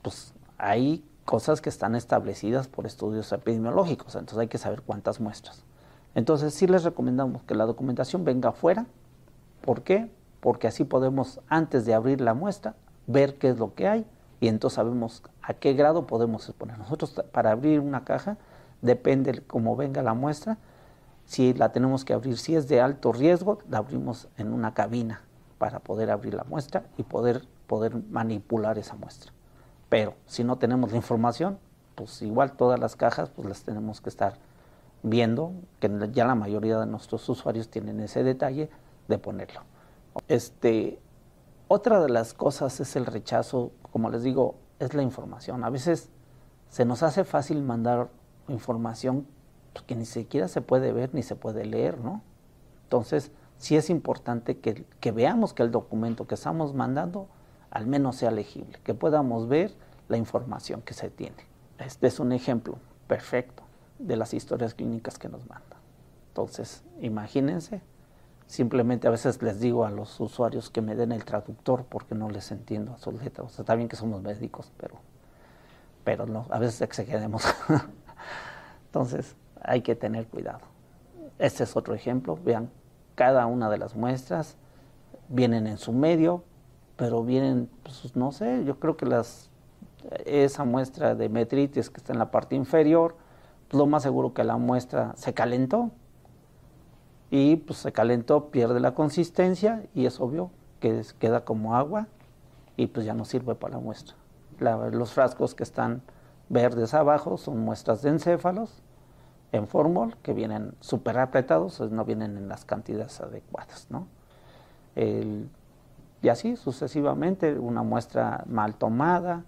Pues hay cosas que están establecidas por estudios epidemiológicos, entonces hay que saber cuántas muestras. Entonces sí les recomendamos que la documentación venga afuera. ¿Por qué? Porque así podemos, antes de abrir la muestra, ver qué es lo que hay y entonces sabemos a qué grado podemos exponer. Nosotros para abrir una caja, depende cómo venga la muestra, si la tenemos que abrir, si es de alto riesgo, la abrimos en una cabina para poder abrir la muestra y poder, poder manipular esa muestra. Pero si no tenemos la información, pues igual todas las cajas pues las tenemos que estar viendo, que ya la mayoría de nuestros usuarios tienen ese detalle de ponerlo. Este, otra de las cosas es el rechazo, como les digo, es la información. A veces se nos hace fácil mandar información que ni siquiera se puede ver ni se puede leer, ¿no? Entonces, sí es importante que, que veamos que el documento que estamos mandando al menos sea legible, que podamos ver la información que se tiene. Este es un ejemplo perfecto de las historias clínicas que nos mandan. Entonces, imagínense, simplemente a veces les digo a los usuarios que me den el traductor porque no les entiendo a sus letras. Está bien que somos médicos, pero, pero no, a veces exageremos. Entonces, hay que tener cuidado. Este es otro ejemplo. Vean, cada una de las muestras vienen en su medio, pero vienen, pues, no sé, yo creo que las, esa muestra de metritis que está en la parte inferior, lo más seguro que la muestra se calentó y pues se calentó, pierde la consistencia y es obvio que queda como agua y pues ya no sirve para la muestra. los frascos que están verdes abajo son muestras de encéfalos en formol que vienen súper apretados, no vienen en las cantidades adecuadas. ¿no? y así sucesivamente, una muestra mal tomada.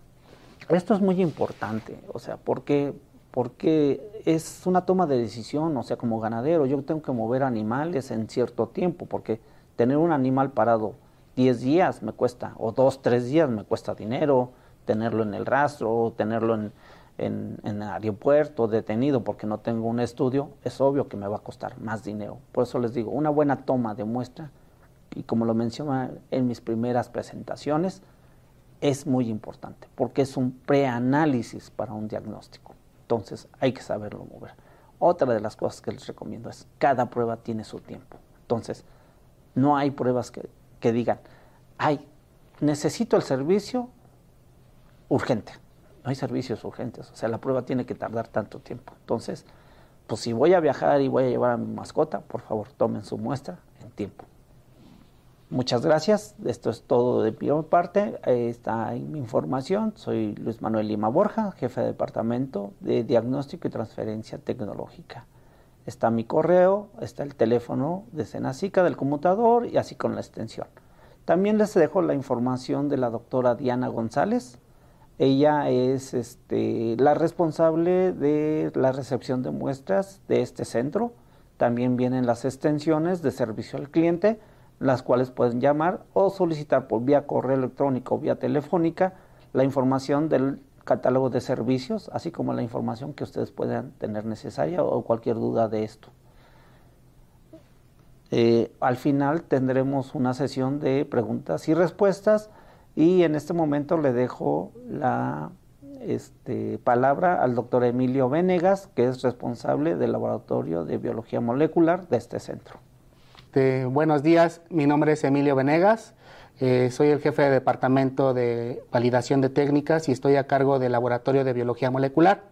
Esto es muy importante, o sea, porque porque es una toma de decisión, o sea, como ganadero, yo tengo que mover animales en cierto tiempo, porque tener un animal parado 10 días me cuesta, o 2, 3 días me cuesta dinero, tenerlo en el rastro, tenerlo en, en, en, aeropuerto detenido porque no tengo un estudio, es obvio que me va a costar más dinero. Por eso les digo, una buena toma de muestra, y como lo mencioné en mis primeras presentaciones, es muy importante, porque es un preanálisis para un diagnóstico. Entonces hay que saberlo mover. Otra de las cosas que les recomiendo es, cada prueba tiene su tiempo. Entonces, no hay pruebas que, que digan, ay, necesito el servicio urgente. No hay servicios urgentes, o sea, la prueba tiene que tardar tanto tiempo. Entonces, pues si voy a viajar y voy a llevar a mi mascota, por favor, tomen su muestra en tiempo. Muchas gracias. Esto es todo de mi parte. está mi información. Soy Luis Manuel Lima Borja, jefe de departamento de diagnóstico y transferencia tecnológica. Está mi correo, está el teléfono de Senacica del conmutador y así con la extensión. También les dejo la información de la doctora Diana González. Ella es este, la responsable de la recepción de muestras de este centro. También vienen las extensiones de servicio al cliente las cuales pueden llamar o solicitar por vía correo electrónico o vía telefónica la información del catálogo de servicios, así como la información que ustedes puedan tener necesaria o cualquier duda de esto. Eh, al final tendremos una sesión de preguntas y respuestas y en este momento le dejo la este, palabra al doctor Emilio Venegas, que es responsable del laboratorio de biología molecular de este centro. Este, buenos días, mi nombre es Emilio Venegas, eh, soy el jefe de departamento de validación de técnicas y estoy a cargo del laboratorio de biología molecular.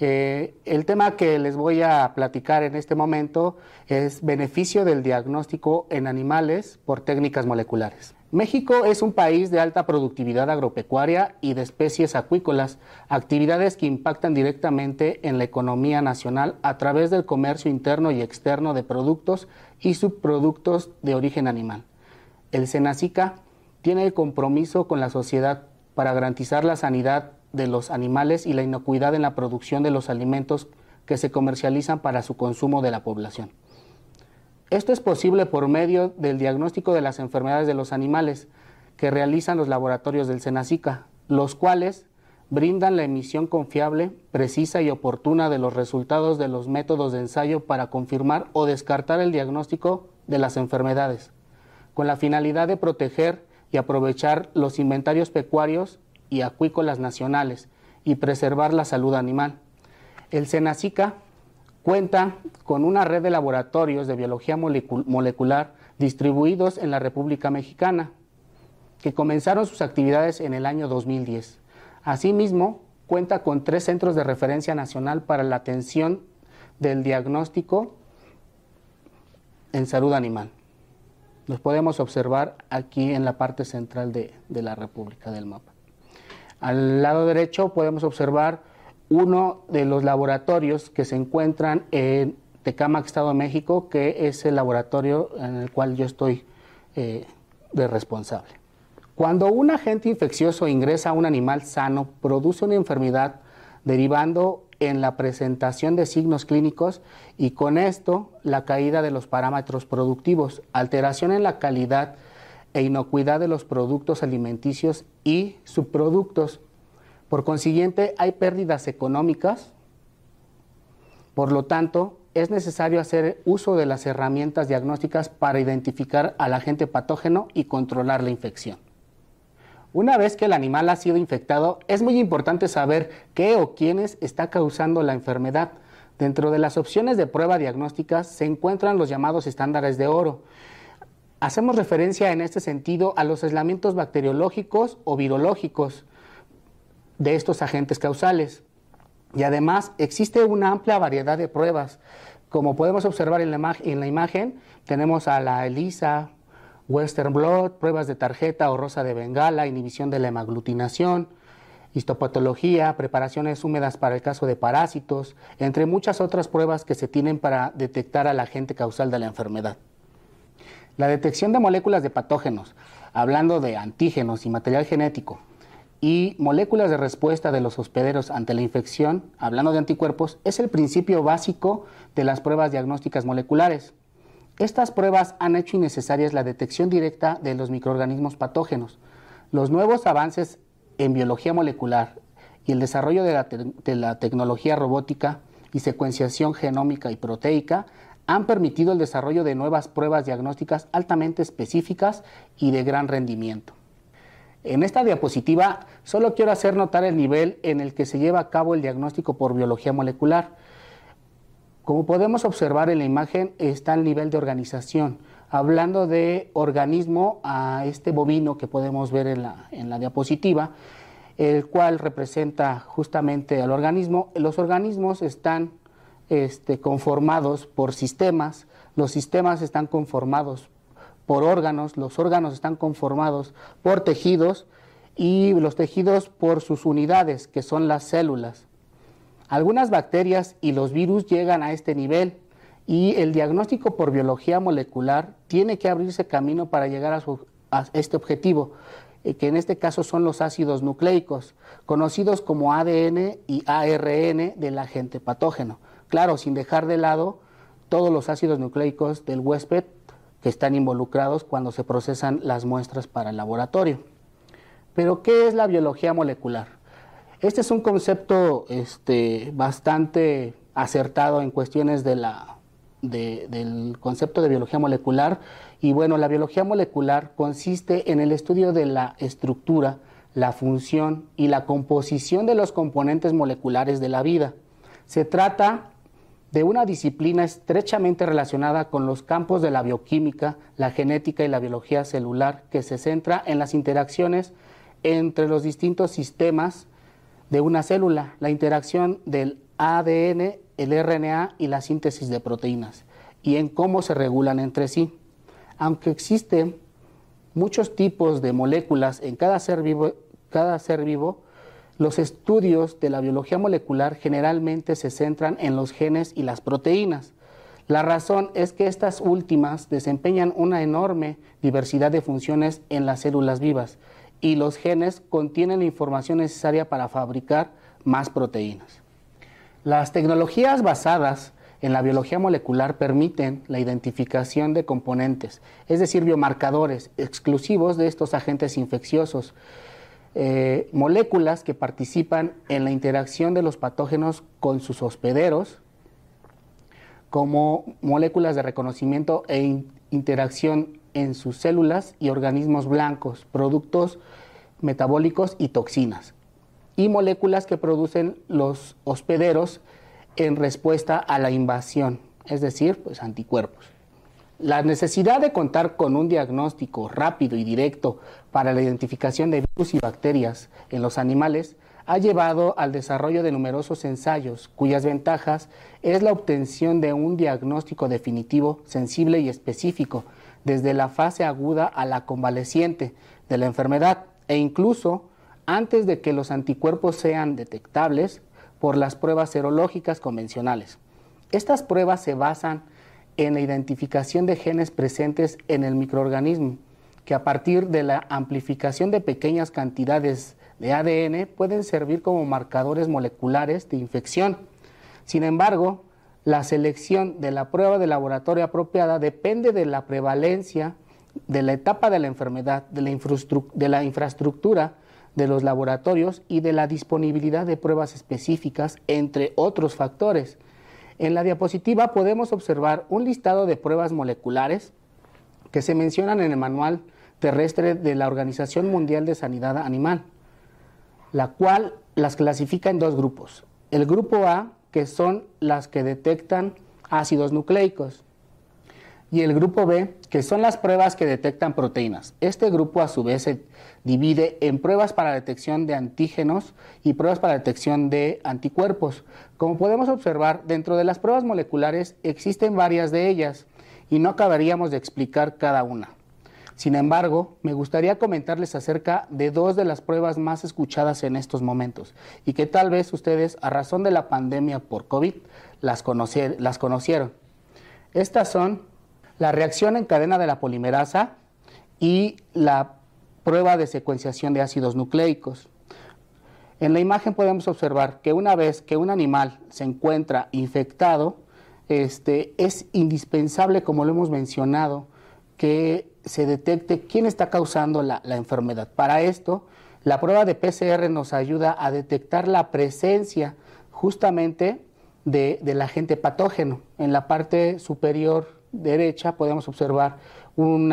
Eh, el tema que les voy a platicar en este momento es beneficio del diagnóstico en animales por técnicas moleculares. México es un país de alta productividad agropecuaria y de especies acuícolas, actividades que impactan directamente en la economía nacional a través del comercio interno y externo de productos y subproductos de origen animal. El Senacica tiene el compromiso con la sociedad para garantizar la sanidad de los animales y la inocuidad en la producción de los alimentos que se comercializan para su consumo de la población. Esto es posible por medio del diagnóstico de las enfermedades de los animales que realizan los laboratorios del Senacica, los cuales brindan la emisión confiable, precisa y oportuna de los resultados de los métodos de ensayo para confirmar o descartar el diagnóstico de las enfermedades, con la finalidad de proteger y aprovechar los inventarios pecuarios y acuícolas nacionales y preservar la salud animal. El SENACICA cuenta con una red de laboratorios de biología molecular distribuidos en la República Mexicana, que comenzaron sus actividades en el año 2010. Asimismo, cuenta con tres centros de referencia nacional para la atención del diagnóstico en salud animal. Los podemos observar aquí en la parte central de, la República del mapa. Al lado derecho podemos observar uno de los laboratorios que se encuentran en Tecámac, Estado de México, que es el laboratorio en el cual yo estoy eh, de responsable. Cuando un agente infeccioso ingresa a un animal sano, produce una enfermedad derivando en la presentación de signos clínicos y con esto la caída de los parámetros productivos, alteración en la calidad e inocuidad de los productos alimenticios y subproductos. Por consiguiente, hay pérdidas económicas. Por lo tanto, es necesario hacer uso de las herramientas diagnósticas para identificar al agente patógeno y controlar la infección. Una vez que el animal ha sido infectado, es muy importante saber qué o quiénes está causando la enfermedad. Dentro de las opciones de prueba diagnóstica se encuentran los llamados estándares de oro. Hacemos referencia en este sentido a los aislamientos bacteriológicos o virológicos de estos agentes causales. Y además existe una amplia variedad de pruebas. Como podemos observar en la, en la imagen, tenemos a la ELISA, Western Blot, pruebas de tarjeta o rosa de bengala, inhibición de la hemaglutinación, histopatología, preparaciones húmedas para el caso de parásitos, entre muchas otras pruebas que se tienen para detectar al agente causal de la enfermedad. La detección de moléculas de patógenos, hablando de antígenos y material genético, y moléculas de respuesta de los hospederos ante la infección, hablando de anticuerpos, es el principio básico de las pruebas diagnósticas moleculares. Estas pruebas han hecho innecesarias la detección directa de los microorganismos patógenos. Los nuevos avances en biología molecular y el desarrollo de la, tecnología robótica y secuenciación genómica y proteica han permitido el desarrollo de nuevas pruebas diagnósticas altamente específicas y de gran rendimiento. En esta diapositiva solo quiero hacer notar el nivel en el que se lleva a cabo el diagnóstico por biología molecular. Como podemos observar en la imagen, está el nivel de organización. Hablando de organismo, a este bovino que podemos ver en la, diapositiva, el cual representa justamente al organismo. Los organismos están este, conformados por sistemas, los sistemas están conformados por órganos, los órganos están conformados por tejidos y los tejidos por sus unidades, que son las células. Algunas bacterias y los virus llegan a este nivel y el diagnóstico por biología molecular tiene que abrirse camino para llegar a, este objetivo, eh, que en este caso son los ácidos nucleicos, conocidos como ADN y ARN del agente patógeno. Claro, sin dejar de lado todos los ácidos nucleicos del huésped que están involucrados cuando se procesan las muestras para el laboratorio. Pero, ¿qué es la biología molecular? Este es un concepto este, bastante acertado en cuestiones del concepto de biología molecular. Y bueno, la biología molecular consiste en el estudio de la estructura, la función y la composición de los componentes moleculares de la vida. Se trata de una disciplina estrechamente relacionada con los campos de la bioquímica, la genética y la biología celular, que se centra en las interacciones entre los distintos sistemas de una célula, la interacción del ADN, el RNA y la síntesis de proteínas, y en cómo se regulan entre sí. Aunque existen muchos tipos de moléculas en cada ser vivo, cada ser vivo los estudios de la biología molecular generalmente se centran en los genes y las proteínas. La razón es que estas últimas desempeñan una enorme diversidad de funciones en las células vivas y los genes contienen la información necesaria para fabricar más proteínas. Las tecnologías basadas en la biología molecular permiten la identificación de componentes, es decir, biomarcadores exclusivos de estos agentes infecciosos. eh, moléculas que participan en la interacción de los patógenos con sus hospederos, como moléculas de reconocimiento e interacción en sus células y organismos blancos, productos metabólicos y toxinas, y moléculas que producen los hospederos en respuesta a la invasión, es decir, pues anticuerpos. La necesidad de contar con un diagnóstico rápido y directo para la identificación de virus y bacterias en los animales ha llevado al desarrollo de numerosos ensayos cuyas ventajas es la obtención de un diagnóstico definitivo, sensible y específico desde la fase aguda a la convaleciente de la enfermedad e incluso antes de que los anticuerpos sean detectables por las pruebas serológicas convencionales. Estas pruebas se basan en la identificación de genes presentes en el microorganismo, que a partir de la amplificación de pequeñas cantidades de ADN pueden servir como marcadores moleculares de infección. Sin embargo, la selección de la prueba de laboratorio apropiada depende de la prevalencia de la etapa de la enfermedad, de la, infraestructura de los laboratorios y de la disponibilidad de pruebas específicas, entre otros factores. En la diapositiva podemos observar un listado de pruebas moleculares que se mencionan en el Manual Terrestre de la Organización Mundial de Sanidad Animal, la cual las clasifica en dos grupos. El grupo A, que son las que detectan ácidos nucleicos, y el grupo B, que son las pruebas que detectan proteínas. Este grupo a su vez se divide en pruebas para detección de antígenos y pruebas para detección de anticuerpos. Como podemos observar, dentro de las pruebas moleculares existen varias de ellas y no acabaríamos de explicar cada una. Sin embargo, me gustaría comentarles acerca de dos de las pruebas más escuchadas en estos momentos y que tal vez ustedes, a razón de la pandemia por COVID, las, las conocieron. Estas son la reacción en cadena de la polimerasa y la prueba de secuenciación de ácidos nucleicos. En la imagen podemos observar que una vez que un animal se encuentra infectado, este, es indispensable, como lo hemos mencionado, que se detecte quién está causando la, enfermedad. Para esto, la prueba de PCR nos ayuda a detectar la presencia justamente del agente patógeno. En la parte superior derecha podemos observar un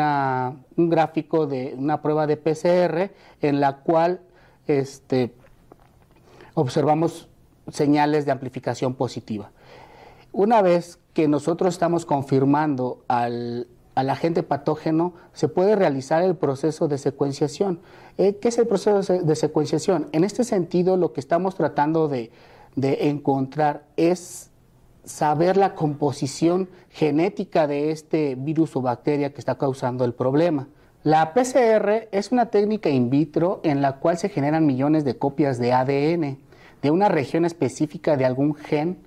gráfico de una prueba de PCR en la cual este, observamos señales de amplificación positiva. Una vez que nosotros estamos confirmando al, agente patógeno, se puede realizar el proceso de secuenciación. Eh, ¿Qué es el proceso de secuenciación? En este sentido, lo que estamos tratando de, de encontrar es saber la composición genética de este virus o bacteria que está causando el problema. La PCR es una técnica in vitro en la cual se generan millones de copias de ADN de una región específica de algún gen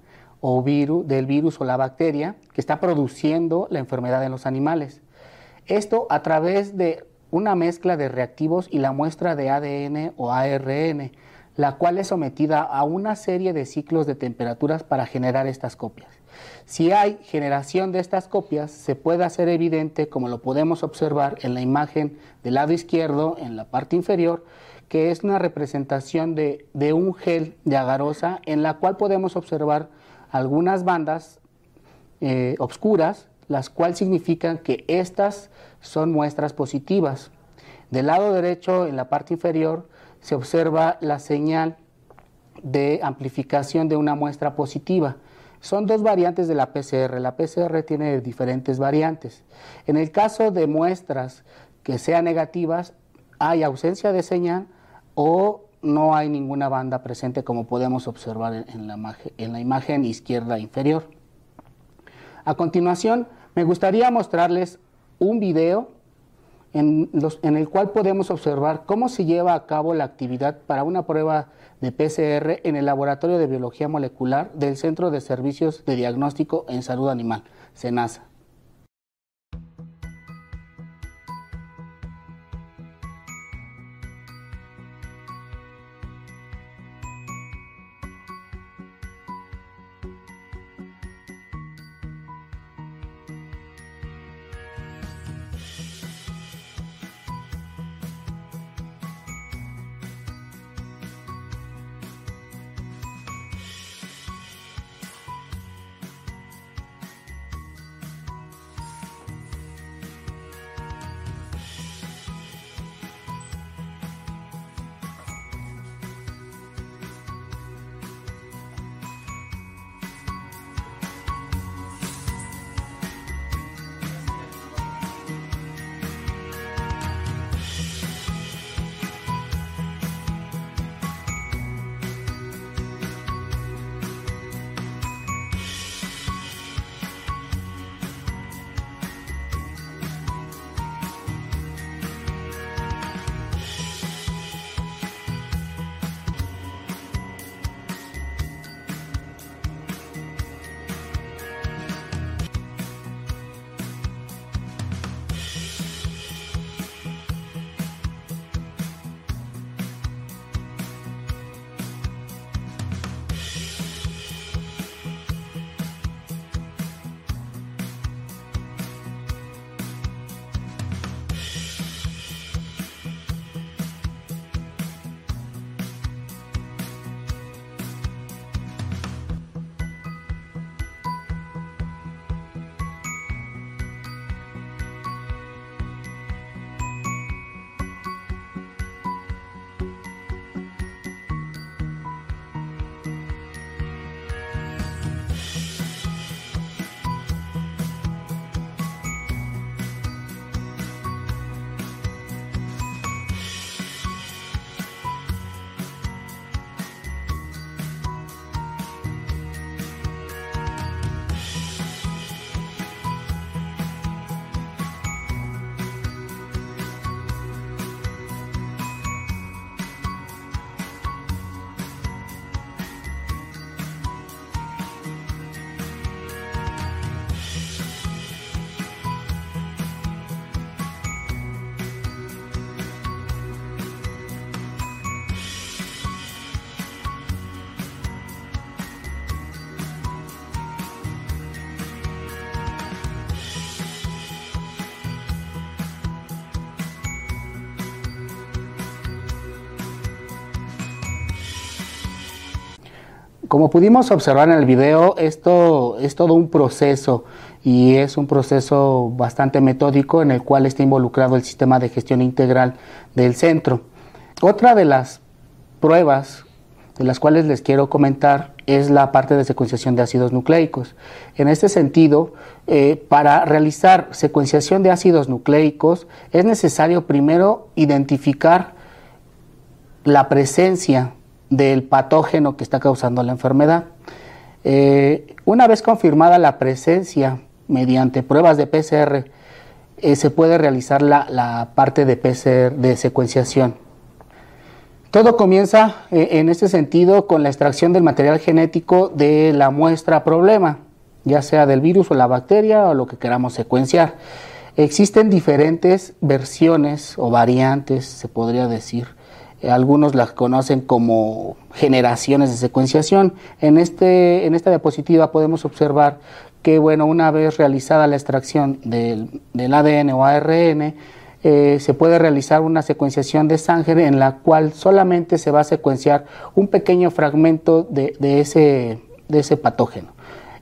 o virus del virus o la bacteria que está produciendo la enfermedad en los animales. Esto a través de una mezcla de reactivos y la muestra de ADN o ARN la cual es sometida a una serie de ciclos de temperaturas para generar estas copias. Si hay generación de estas copias, se puede hacer evidente, como lo podemos observar en la imagen del lado izquierdo, en la parte inferior, que es una representación de, un gel de agarosa en la cual podemos observar algunas bandas eh, obscuras, las cuales significan que estas son muestras positivas. Del lado derecho, en la parte inferior, se observa la señal de amplificación de una muestra positiva. Son dos variantes de la PCR. La PCR tiene diferentes variantes. En el caso de muestras que sean negativas, hay ausencia de señal o no hay ninguna banda presente como podemos observar en la, en imagen izquierda inferior. A continuación, me gustaría mostrarles un video en, el cual podemos observar cómo se lleva a cabo la actividad para una prueba de PCR en el Laboratorio de Biología Molecular del Centro de Servicios de Diagnóstico en Salud Animal, SENASA. Como pudimos observar en el video, esto es todo un proceso y es un proceso bastante metódico en el cual está involucrado el sistema de gestión integral del centro. Otra de las pruebas de las cuales les quiero comentar es la parte de secuenciación de ácidos nucleicos. En este sentido, eh, para realizar secuenciación de ácidos nucleicos es necesario primero identificar la presencia del patógeno que está causando la enfermedad. Eh, una vez confirmada la presencia mediante pruebas de PCR, eh, se puede realizar la, la, parte de PCR de secuenciación. Todo comienza eh, en este sentido con la extracción del material genético de la muestra problema, ya sea del virus o la bacteria o lo que queramos secuenciar. Existen diferentes versiones o variantes, se podría decir, algunos las conocen como generaciones de secuenciación. En, este, en esta diapositiva podemos observar que, bueno, una vez realizada la extracción del, ADN o ARN, eh, se puede realizar una secuenciación de sangre en la cual solamente se va a secuenciar un pequeño fragmento de, ese, de ese patógeno.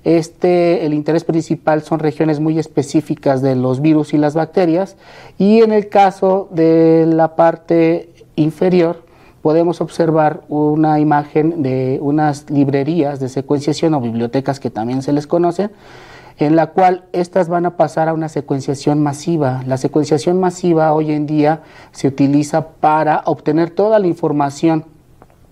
Este, el interés principal son regiones muy específicas de los virus y las bacterias y en el caso de la parte inferior podemos observar una imagen de unas librerías de secuenciación o bibliotecas que también se les conocen, en la cual estas van a pasar a una secuenciación masiva. La secuenciación masiva hoy en día se utiliza para obtener toda la información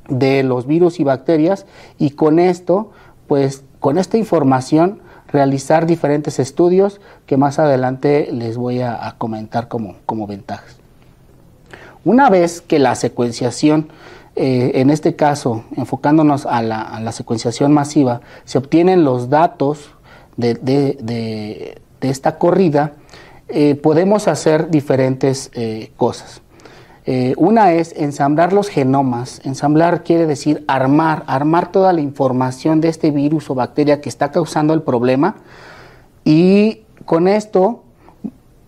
de los virus y bacterias y con esto, pues con esta información realizar diferentes estudios que más adelante les voy a, comentar como, como ventajas. Una vez que la secuenciación, eh, en este caso, enfocándonos a la, secuenciación masiva, se obtienen los datos de, esta corrida, eh, podemos hacer diferentes eh, cosas. una es ensamblar los genomas. Ensamblar quiere decir armar, armar toda la información de este virus o bacteria que está causando el problema. Y con esto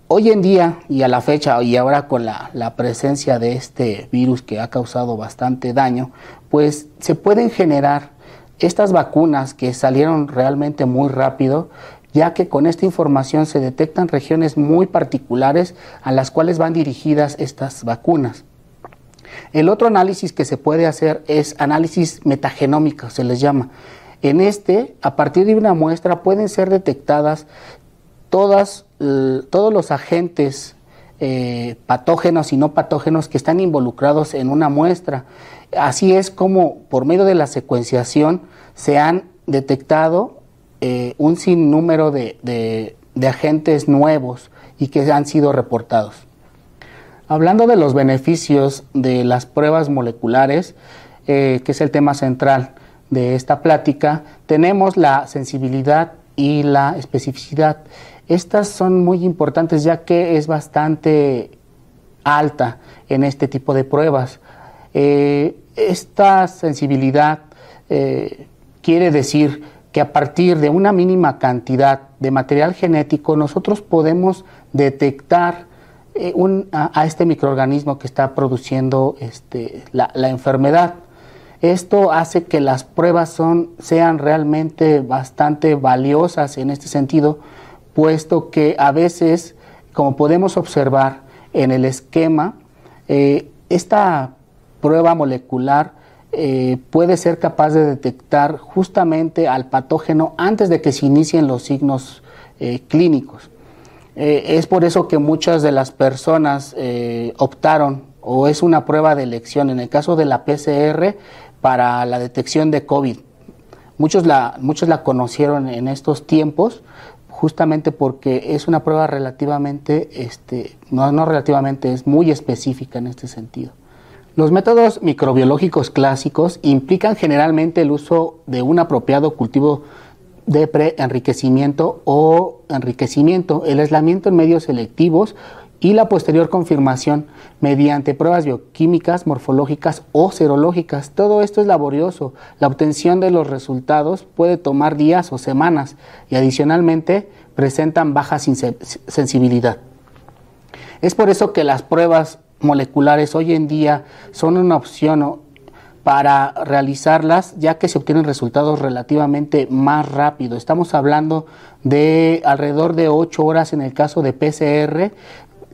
Hoy en día y a la fecha y ahora con la, presencia de este virus que ha causado bastante daño, pues se pueden generar estas vacunas que salieron realmente muy rápido, ya que con esta información se detectan regiones muy particulares a las cuales van dirigidas estas vacunas. El otro análisis que se puede hacer es análisis metagenómico, se les llama. En este, a partir de una muestra pueden ser detectadas todas, todos los agentes eh, patógenos y no patógenos que están involucrados en una muestra. Así es como por medio de la secuenciación se han detectado eh, un sinnúmero de, de, agentes nuevos y que han sido reportados. Hablando de los beneficios de las pruebas moleculares, eh, que es el tema central de esta plática, tenemos la sensibilidad y la especificidad. Estas son muy importantes ya que es bastante alta en este tipo de pruebas. Eh, esta sensibilidad eh, quiere decir que a partir de una mínima cantidad de material genético nosotros podemos detectar eh, a, este microorganismo que está produciendo este, la, enfermedad. Esto hace que las pruebas son, sean realmente bastante valiosas en este sentido puesto que a veces, como podemos observar en el esquema, eh, esta prueba molecular eh, puede ser capaz de detectar justamente al patógeno antes de que se inicien los signos eh, clínicos. es por eso que muchas de las personas optaron o es una prueba de elección en el caso de la PCR para la detección de COVID. Muchos la, muchos la conocieron en estos tiempos justamente porque es una prueba relativamente, este, no, no relativamente, es muy específica en este sentido. Los métodos microbiológicos clásicos implican generalmente el uso de un apropiado cultivo de preenriquecimiento o enriquecimiento, el aislamiento en medios selectivos y la posterior confirmación mediante pruebas bioquímicas, morfológicas o serológicas. Todo esto es laborioso. La obtención de los resultados puede tomar días o semanas y adicionalmente presentan baja sensibilidad. Es por eso que las pruebas moleculares hoy en día son una opción para realizarlas, ya que se obtienen resultados relativamente más rápido. Estamos hablando de alrededor de 8 horas en el caso de PCR,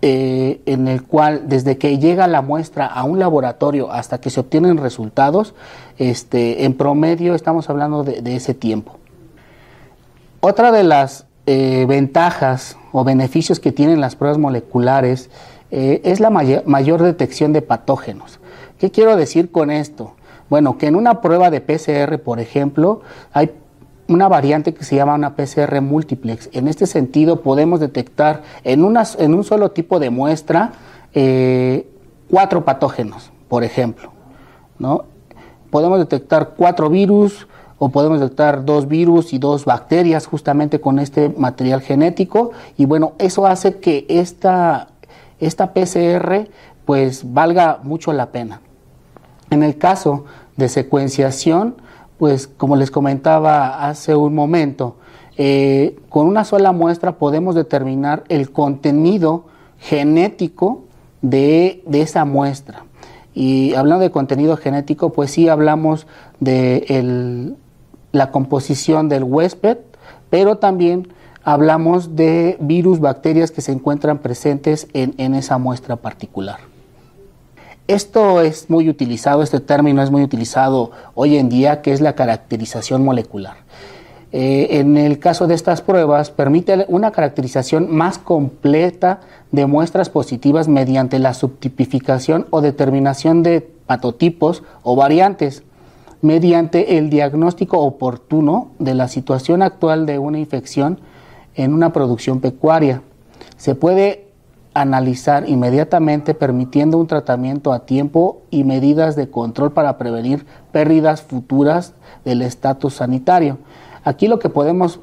eh, en el cual desde que llega la muestra a un laboratorio hasta que se obtienen resultados, este, en promedio estamos hablando de, ese tiempo. Otra de las eh, ventajas o beneficios que tienen las pruebas moleculares eh, es la mayor detección de patógenos. ¿Qué quiero decir con esto? Bueno, que en una prueba de PCR, por ejemplo, hay una variante que se llama una PCR multiplex. En este sentido, podemos detectar en, en un solo tipo de muestra eh, cuatro patógenos, por ejemplo. ¿no? Podemos detectar cuatro virus o podemos detectar dos virus y dos bacterias justamente con este material genético. Y bueno, eso hace que esta, esta PCR pues valga mucho la pena. En el caso de secuenciación, pues como les comentaba hace un momento, eh, con una sola muestra podemos determinar el contenido genético de, esa muestra. Y hablando de contenido genético, pues sí hablamos de la composición del huésped, pero también hablamos de virus, bacterias que se encuentran presentes en esa muestra particular. Esto es muy utilizado, este término es muy utilizado hoy en día, que es la caracterización molecular. Eh, en el caso de estas pruebas, permite una caracterización más completa de muestras positivas mediante la subtipificación o determinación de patotipos o variantes, mediante el diagnóstico oportuno de la situación actual de una infección en una producción pecuaria. Se puede analizar inmediatamente permitiendo un tratamiento a tiempo y medidas de control para prevenir pérdidas futuras del estatus sanitario. Aquí lo que podemos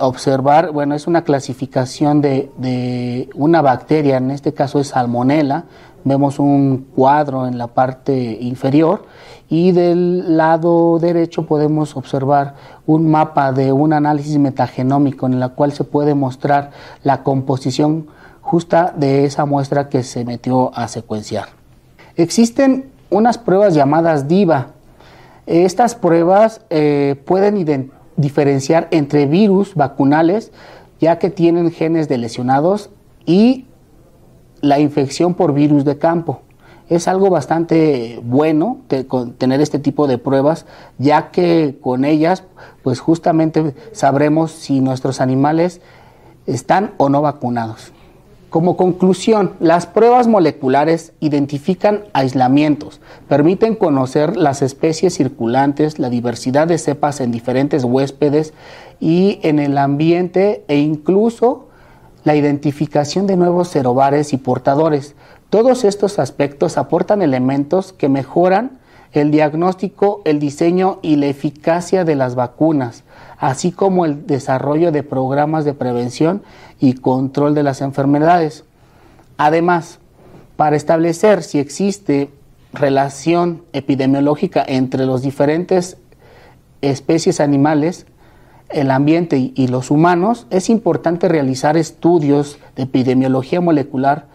observar, bueno, es una clasificación de, una bacteria, en este caso es salmonella, vemos un cuadro en la parte inferior y del lado derecho podemos observar un mapa de un análisis metagenómico en el cual se puede mostrar la composición justa de esa muestra que se metió a secuenciar. Existen unas pruebas llamadas DIVA. Estas pruebas eh, pueden diferenciar entre virus vacunales, ya que tienen genes de lesionados, y la infección por virus de campo. Es algo bastante bueno tener este tipo de pruebas, ya que con ellas, pues justamente sabremos si nuestros animales están o no vacunados. Como conclusión, las pruebas moleculares identifican aislamientos, permiten conocer las especies circulantes, la diversidad de cepas en diferentes huéspedes y en el ambiente e incluso la identificación de nuevos serobares y portadores. Todos estos aspectos aportan elementos que mejoran el diagnóstico, el diseño y la eficacia de las vacunas, así como el desarrollo de programas de prevención y control de las enfermedades. Además, para establecer si existe relación epidemiológica entre los diferentes especies animales, el ambiente y, los humanos, es importante realizar estudios de epidemiología molecular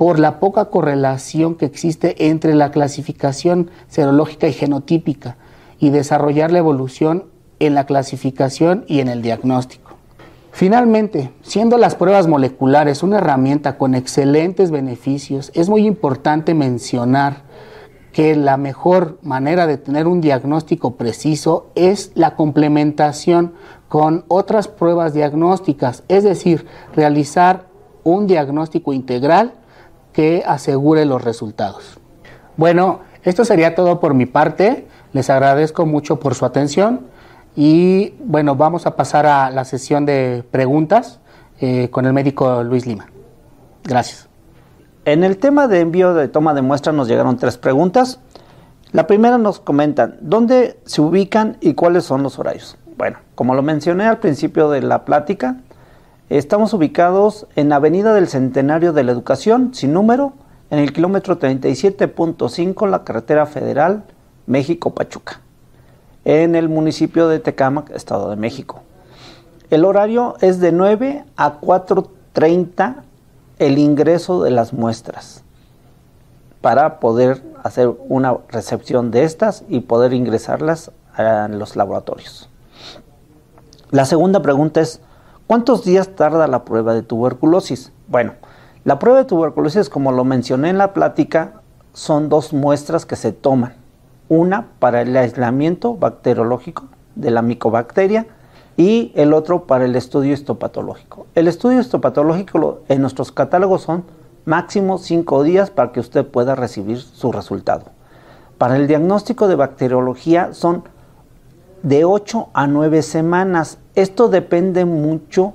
por la poca correlación que existe entre la clasificación serológica y genotípica y desarrollar la evolución en la clasificación y en el diagnóstico. Finalmente, siendo las pruebas moleculares una herramienta con excelentes beneficios, es muy importante mencionar que la mejor manera de tener un diagnóstico preciso es la complementación con otras pruebas diagnósticas, es decir, realizar un diagnóstico integral que asegure los resultados. Bueno, esto sería todo por mi parte. Les agradezco mucho por su atención y bueno, vamos a pasar a la sesión de preguntas eh, con el médico Luis Lima. Gracias. En el tema de envío de toma de muestras nos llegaron tres preguntas. La primera nos comentan, ¿dónde se ubican y cuáles son los horarios? Bueno, como lo mencioné al principio de la plática, estamos ubicados en Avenida del Centenario de la Educación, sin número, en el kilómetro 37.5, la carretera federal México-Pachuca en el municipio de Tecámac, Estado de México. El horario es de 9 a 4.30 el ingreso de las muestras. para poder hacer una recepción de estas y poder ingresarlas a los laboratorios. La segunda pregunta es, ¿cuántos días tarda la prueba de tuberculosis? Bueno, la prueba de tuberculosis, como lo mencioné en la plática, son dos muestras que se toman. Una para el aislamiento bacteriológico de la micobacteria y el otro para el estudio histopatológico. El estudio histopatológico en nuestros catálogos son máximo cinco días para que usted pueda recibir su resultado. Para el diagnóstico de bacteriología son de 8 a 9 semanas. Esto depende mucho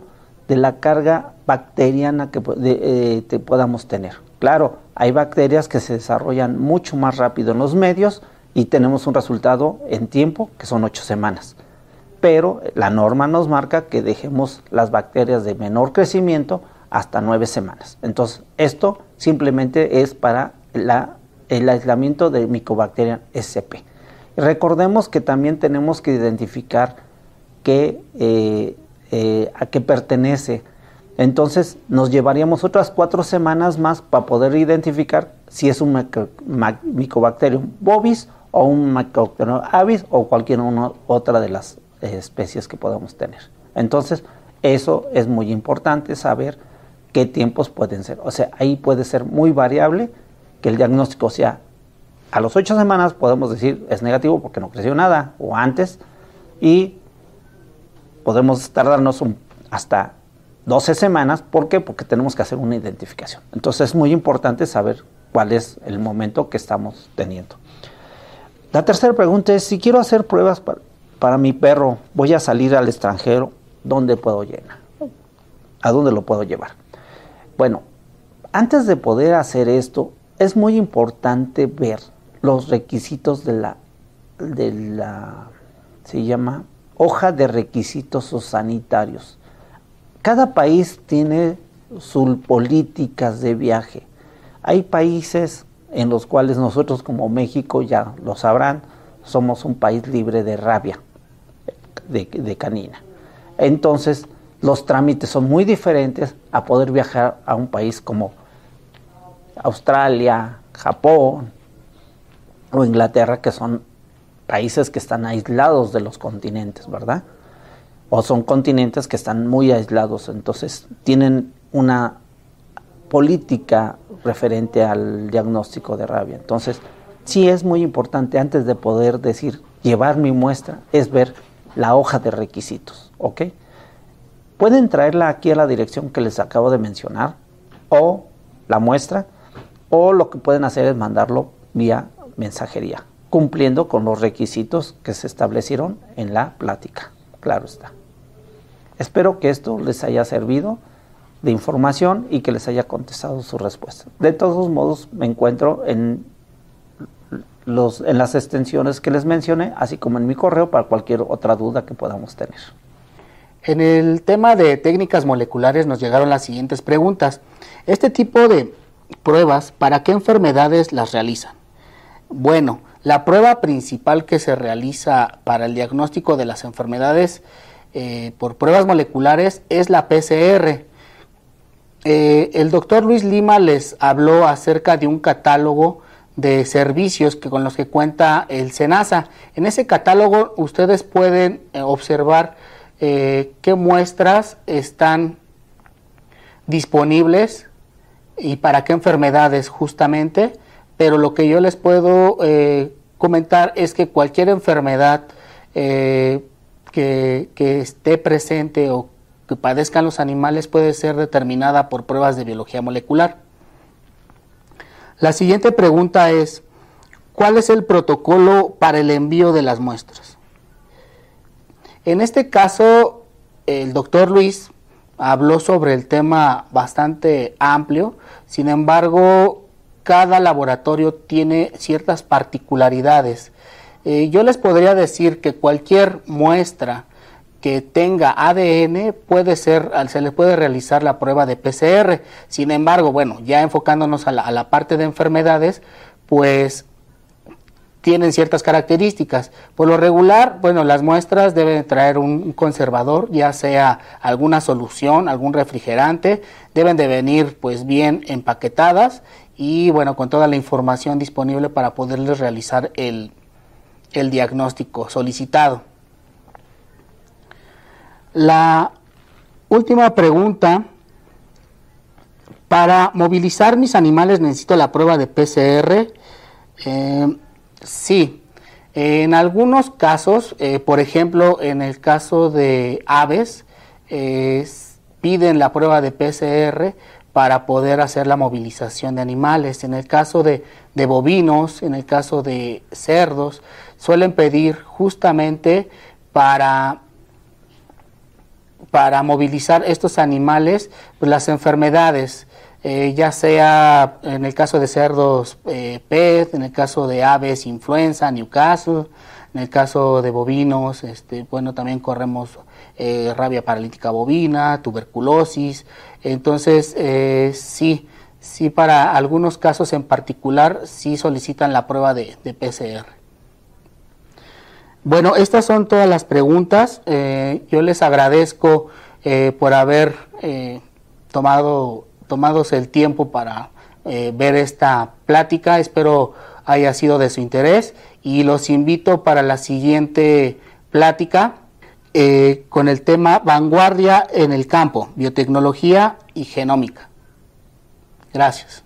de la carga bacteriana que eh, podamos tener. Claro, hay bacterias que se desarrollan mucho más rápido en los medios y tenemos un resultado en tiempo que son 8 semanas. Pero la norma nos marca que dejemos las bacterias de menor crecimiento hasta nueve semanas. Entonces, esto simplemente es para el aislamiento de Mycobacterium sp. Recordemos que también tenemos que identificar eh, eh, a qué pertenece. Entonces, nos llevaríamos otras cuatro semanas más para poder identificar si es un Mycobacterium bovis o un Mycobacterium avis o cualquier otra de las eh, especies que podamos tener. Entonces, eso es muy importante saber qué tiempos pueden ser. O sea, ahí puede ser muy variable que el diagnóstico sea a los ocho semanas podemos decir es negativo porque no creció nada o antes y podemos tardarnos hasta 12 semanas. ¿Por qué? Porque tenemos que hacer una identificación. Entonces es muy importante saber cuál es el momento que estamos teniendo. La tercera pregunta es, si quiero hacer pruebas para, para mi perro, voy a salir al extranjero, ¿dónde puedo llenar? ¿A dónde lo puedo llevar? Bueno, antes de poder hacer esto, es muy importante ver los requisitos de la, de la se llama hoja de requisitos sanitarios. Cada país tiene sus políticas de viaje. Hay países en los cuales nosotros como México, ya lo sabrán, somos un país libre de rabia de, de canina. Entonces, los trámites son muy diferentes a poder viajar a un país como Australia, Japón o Inglaterra, que son países que están aislados de los continentes, ¿verdad? O son continentes que están muy aislados, entonces tienen una política referente al diagnóstico de rabia. Entonces, sí es muy importante antes de poder decir llevar mi muestra, es ver la hoja de requisitos, ¿ok? Pueden traerla aquí a la dirección que les acabo de mencionar o la muestra o lo que pueden hacer es mandarlo vía mensajería, cumpliendo con los requisitos que se establecieron en la plática. Claro está. Espero que esto les haya servido de información y que les haya contestado su respuesta. De todos modos, me encuentro en, los, en las extensiones que les mencioné, así como en mi correo para cualquier otra duda que podamos tener. En el tema de técnicas moleculares nos llegaron las siguientes preguntas. Este tipo de pruebas, ¿para qué enfermedades las realizan? Bueno, la prueba principal que se realiza para el diagnóstico de las enfermedades eh, por pruebas moleculares es la PCR. Eh, el doctor Luis Lima les habló acerca de un catálogo de servicios que, con los que cuenta el SENASA. En ese catálogo ustedes pueden eh, observar qué muestras están disponibles y para qué enfermedades justamente, pero lo que yo les puedo eh, comentar es que cualquier enfermedad eh, que, que esté presente o que padezcan los animales puede ser determinada por pruebas de biología molecular. La siguiente pregunta es, ¿cuál es el protocolo para el envío de las muestras? En este caso, el doctor Luis habló sobre el tema bastante amplio, sin embargo, cada laboratorio tiene ciertas particularidades. Eh, yo les podría decir que cualquier muestra que tenga ADN puede ser, se le puede realizar la prueba de PCR. Sin embargo, bueno, ya enfocándonos a la, a la parte de enfermedades, pues tienen ciertas características. Por lo regular, bueno, las muestras deben traer un conservador, ya sea alguna solución, algún refrigerante, deben de venir pues bien empaquetadas y bueno, con toda la información disponible para poderles realizar el, el diagnóstico solicitado. La última pregunta, para movilizar mis animales necesito la prueba de PCR. Eh, Sí, en algunos casos, eh, por ejemplo, en el caso de aves, piden la prueba de PCR para poder hacer la movilización de animales. En el caso de, bovinos, en el caso de cerdos, suelen pedir justamente para, para movilizar estos animales pues, las enfermedades eh, ya sea en el caso de cerdos eh, en el caso de aves influenza, Newcastle, en el caso de bovinos, este, bueno, también corremos eh, rabia paralítica bovina, tuberculosis. Entonces, sí, sí, para algunos casos en particular, sí solicitan la prueba de, de PCR. Bueno, estas son todas las preguntas. yo les agradezco por haber tomado tomados el tiempo para eh, ver esta plática. Espero haya sido de su interés y los invito para la siguiente plática eh, con el tema vanguardia en el campo, biotecnología y genómica. Gracias.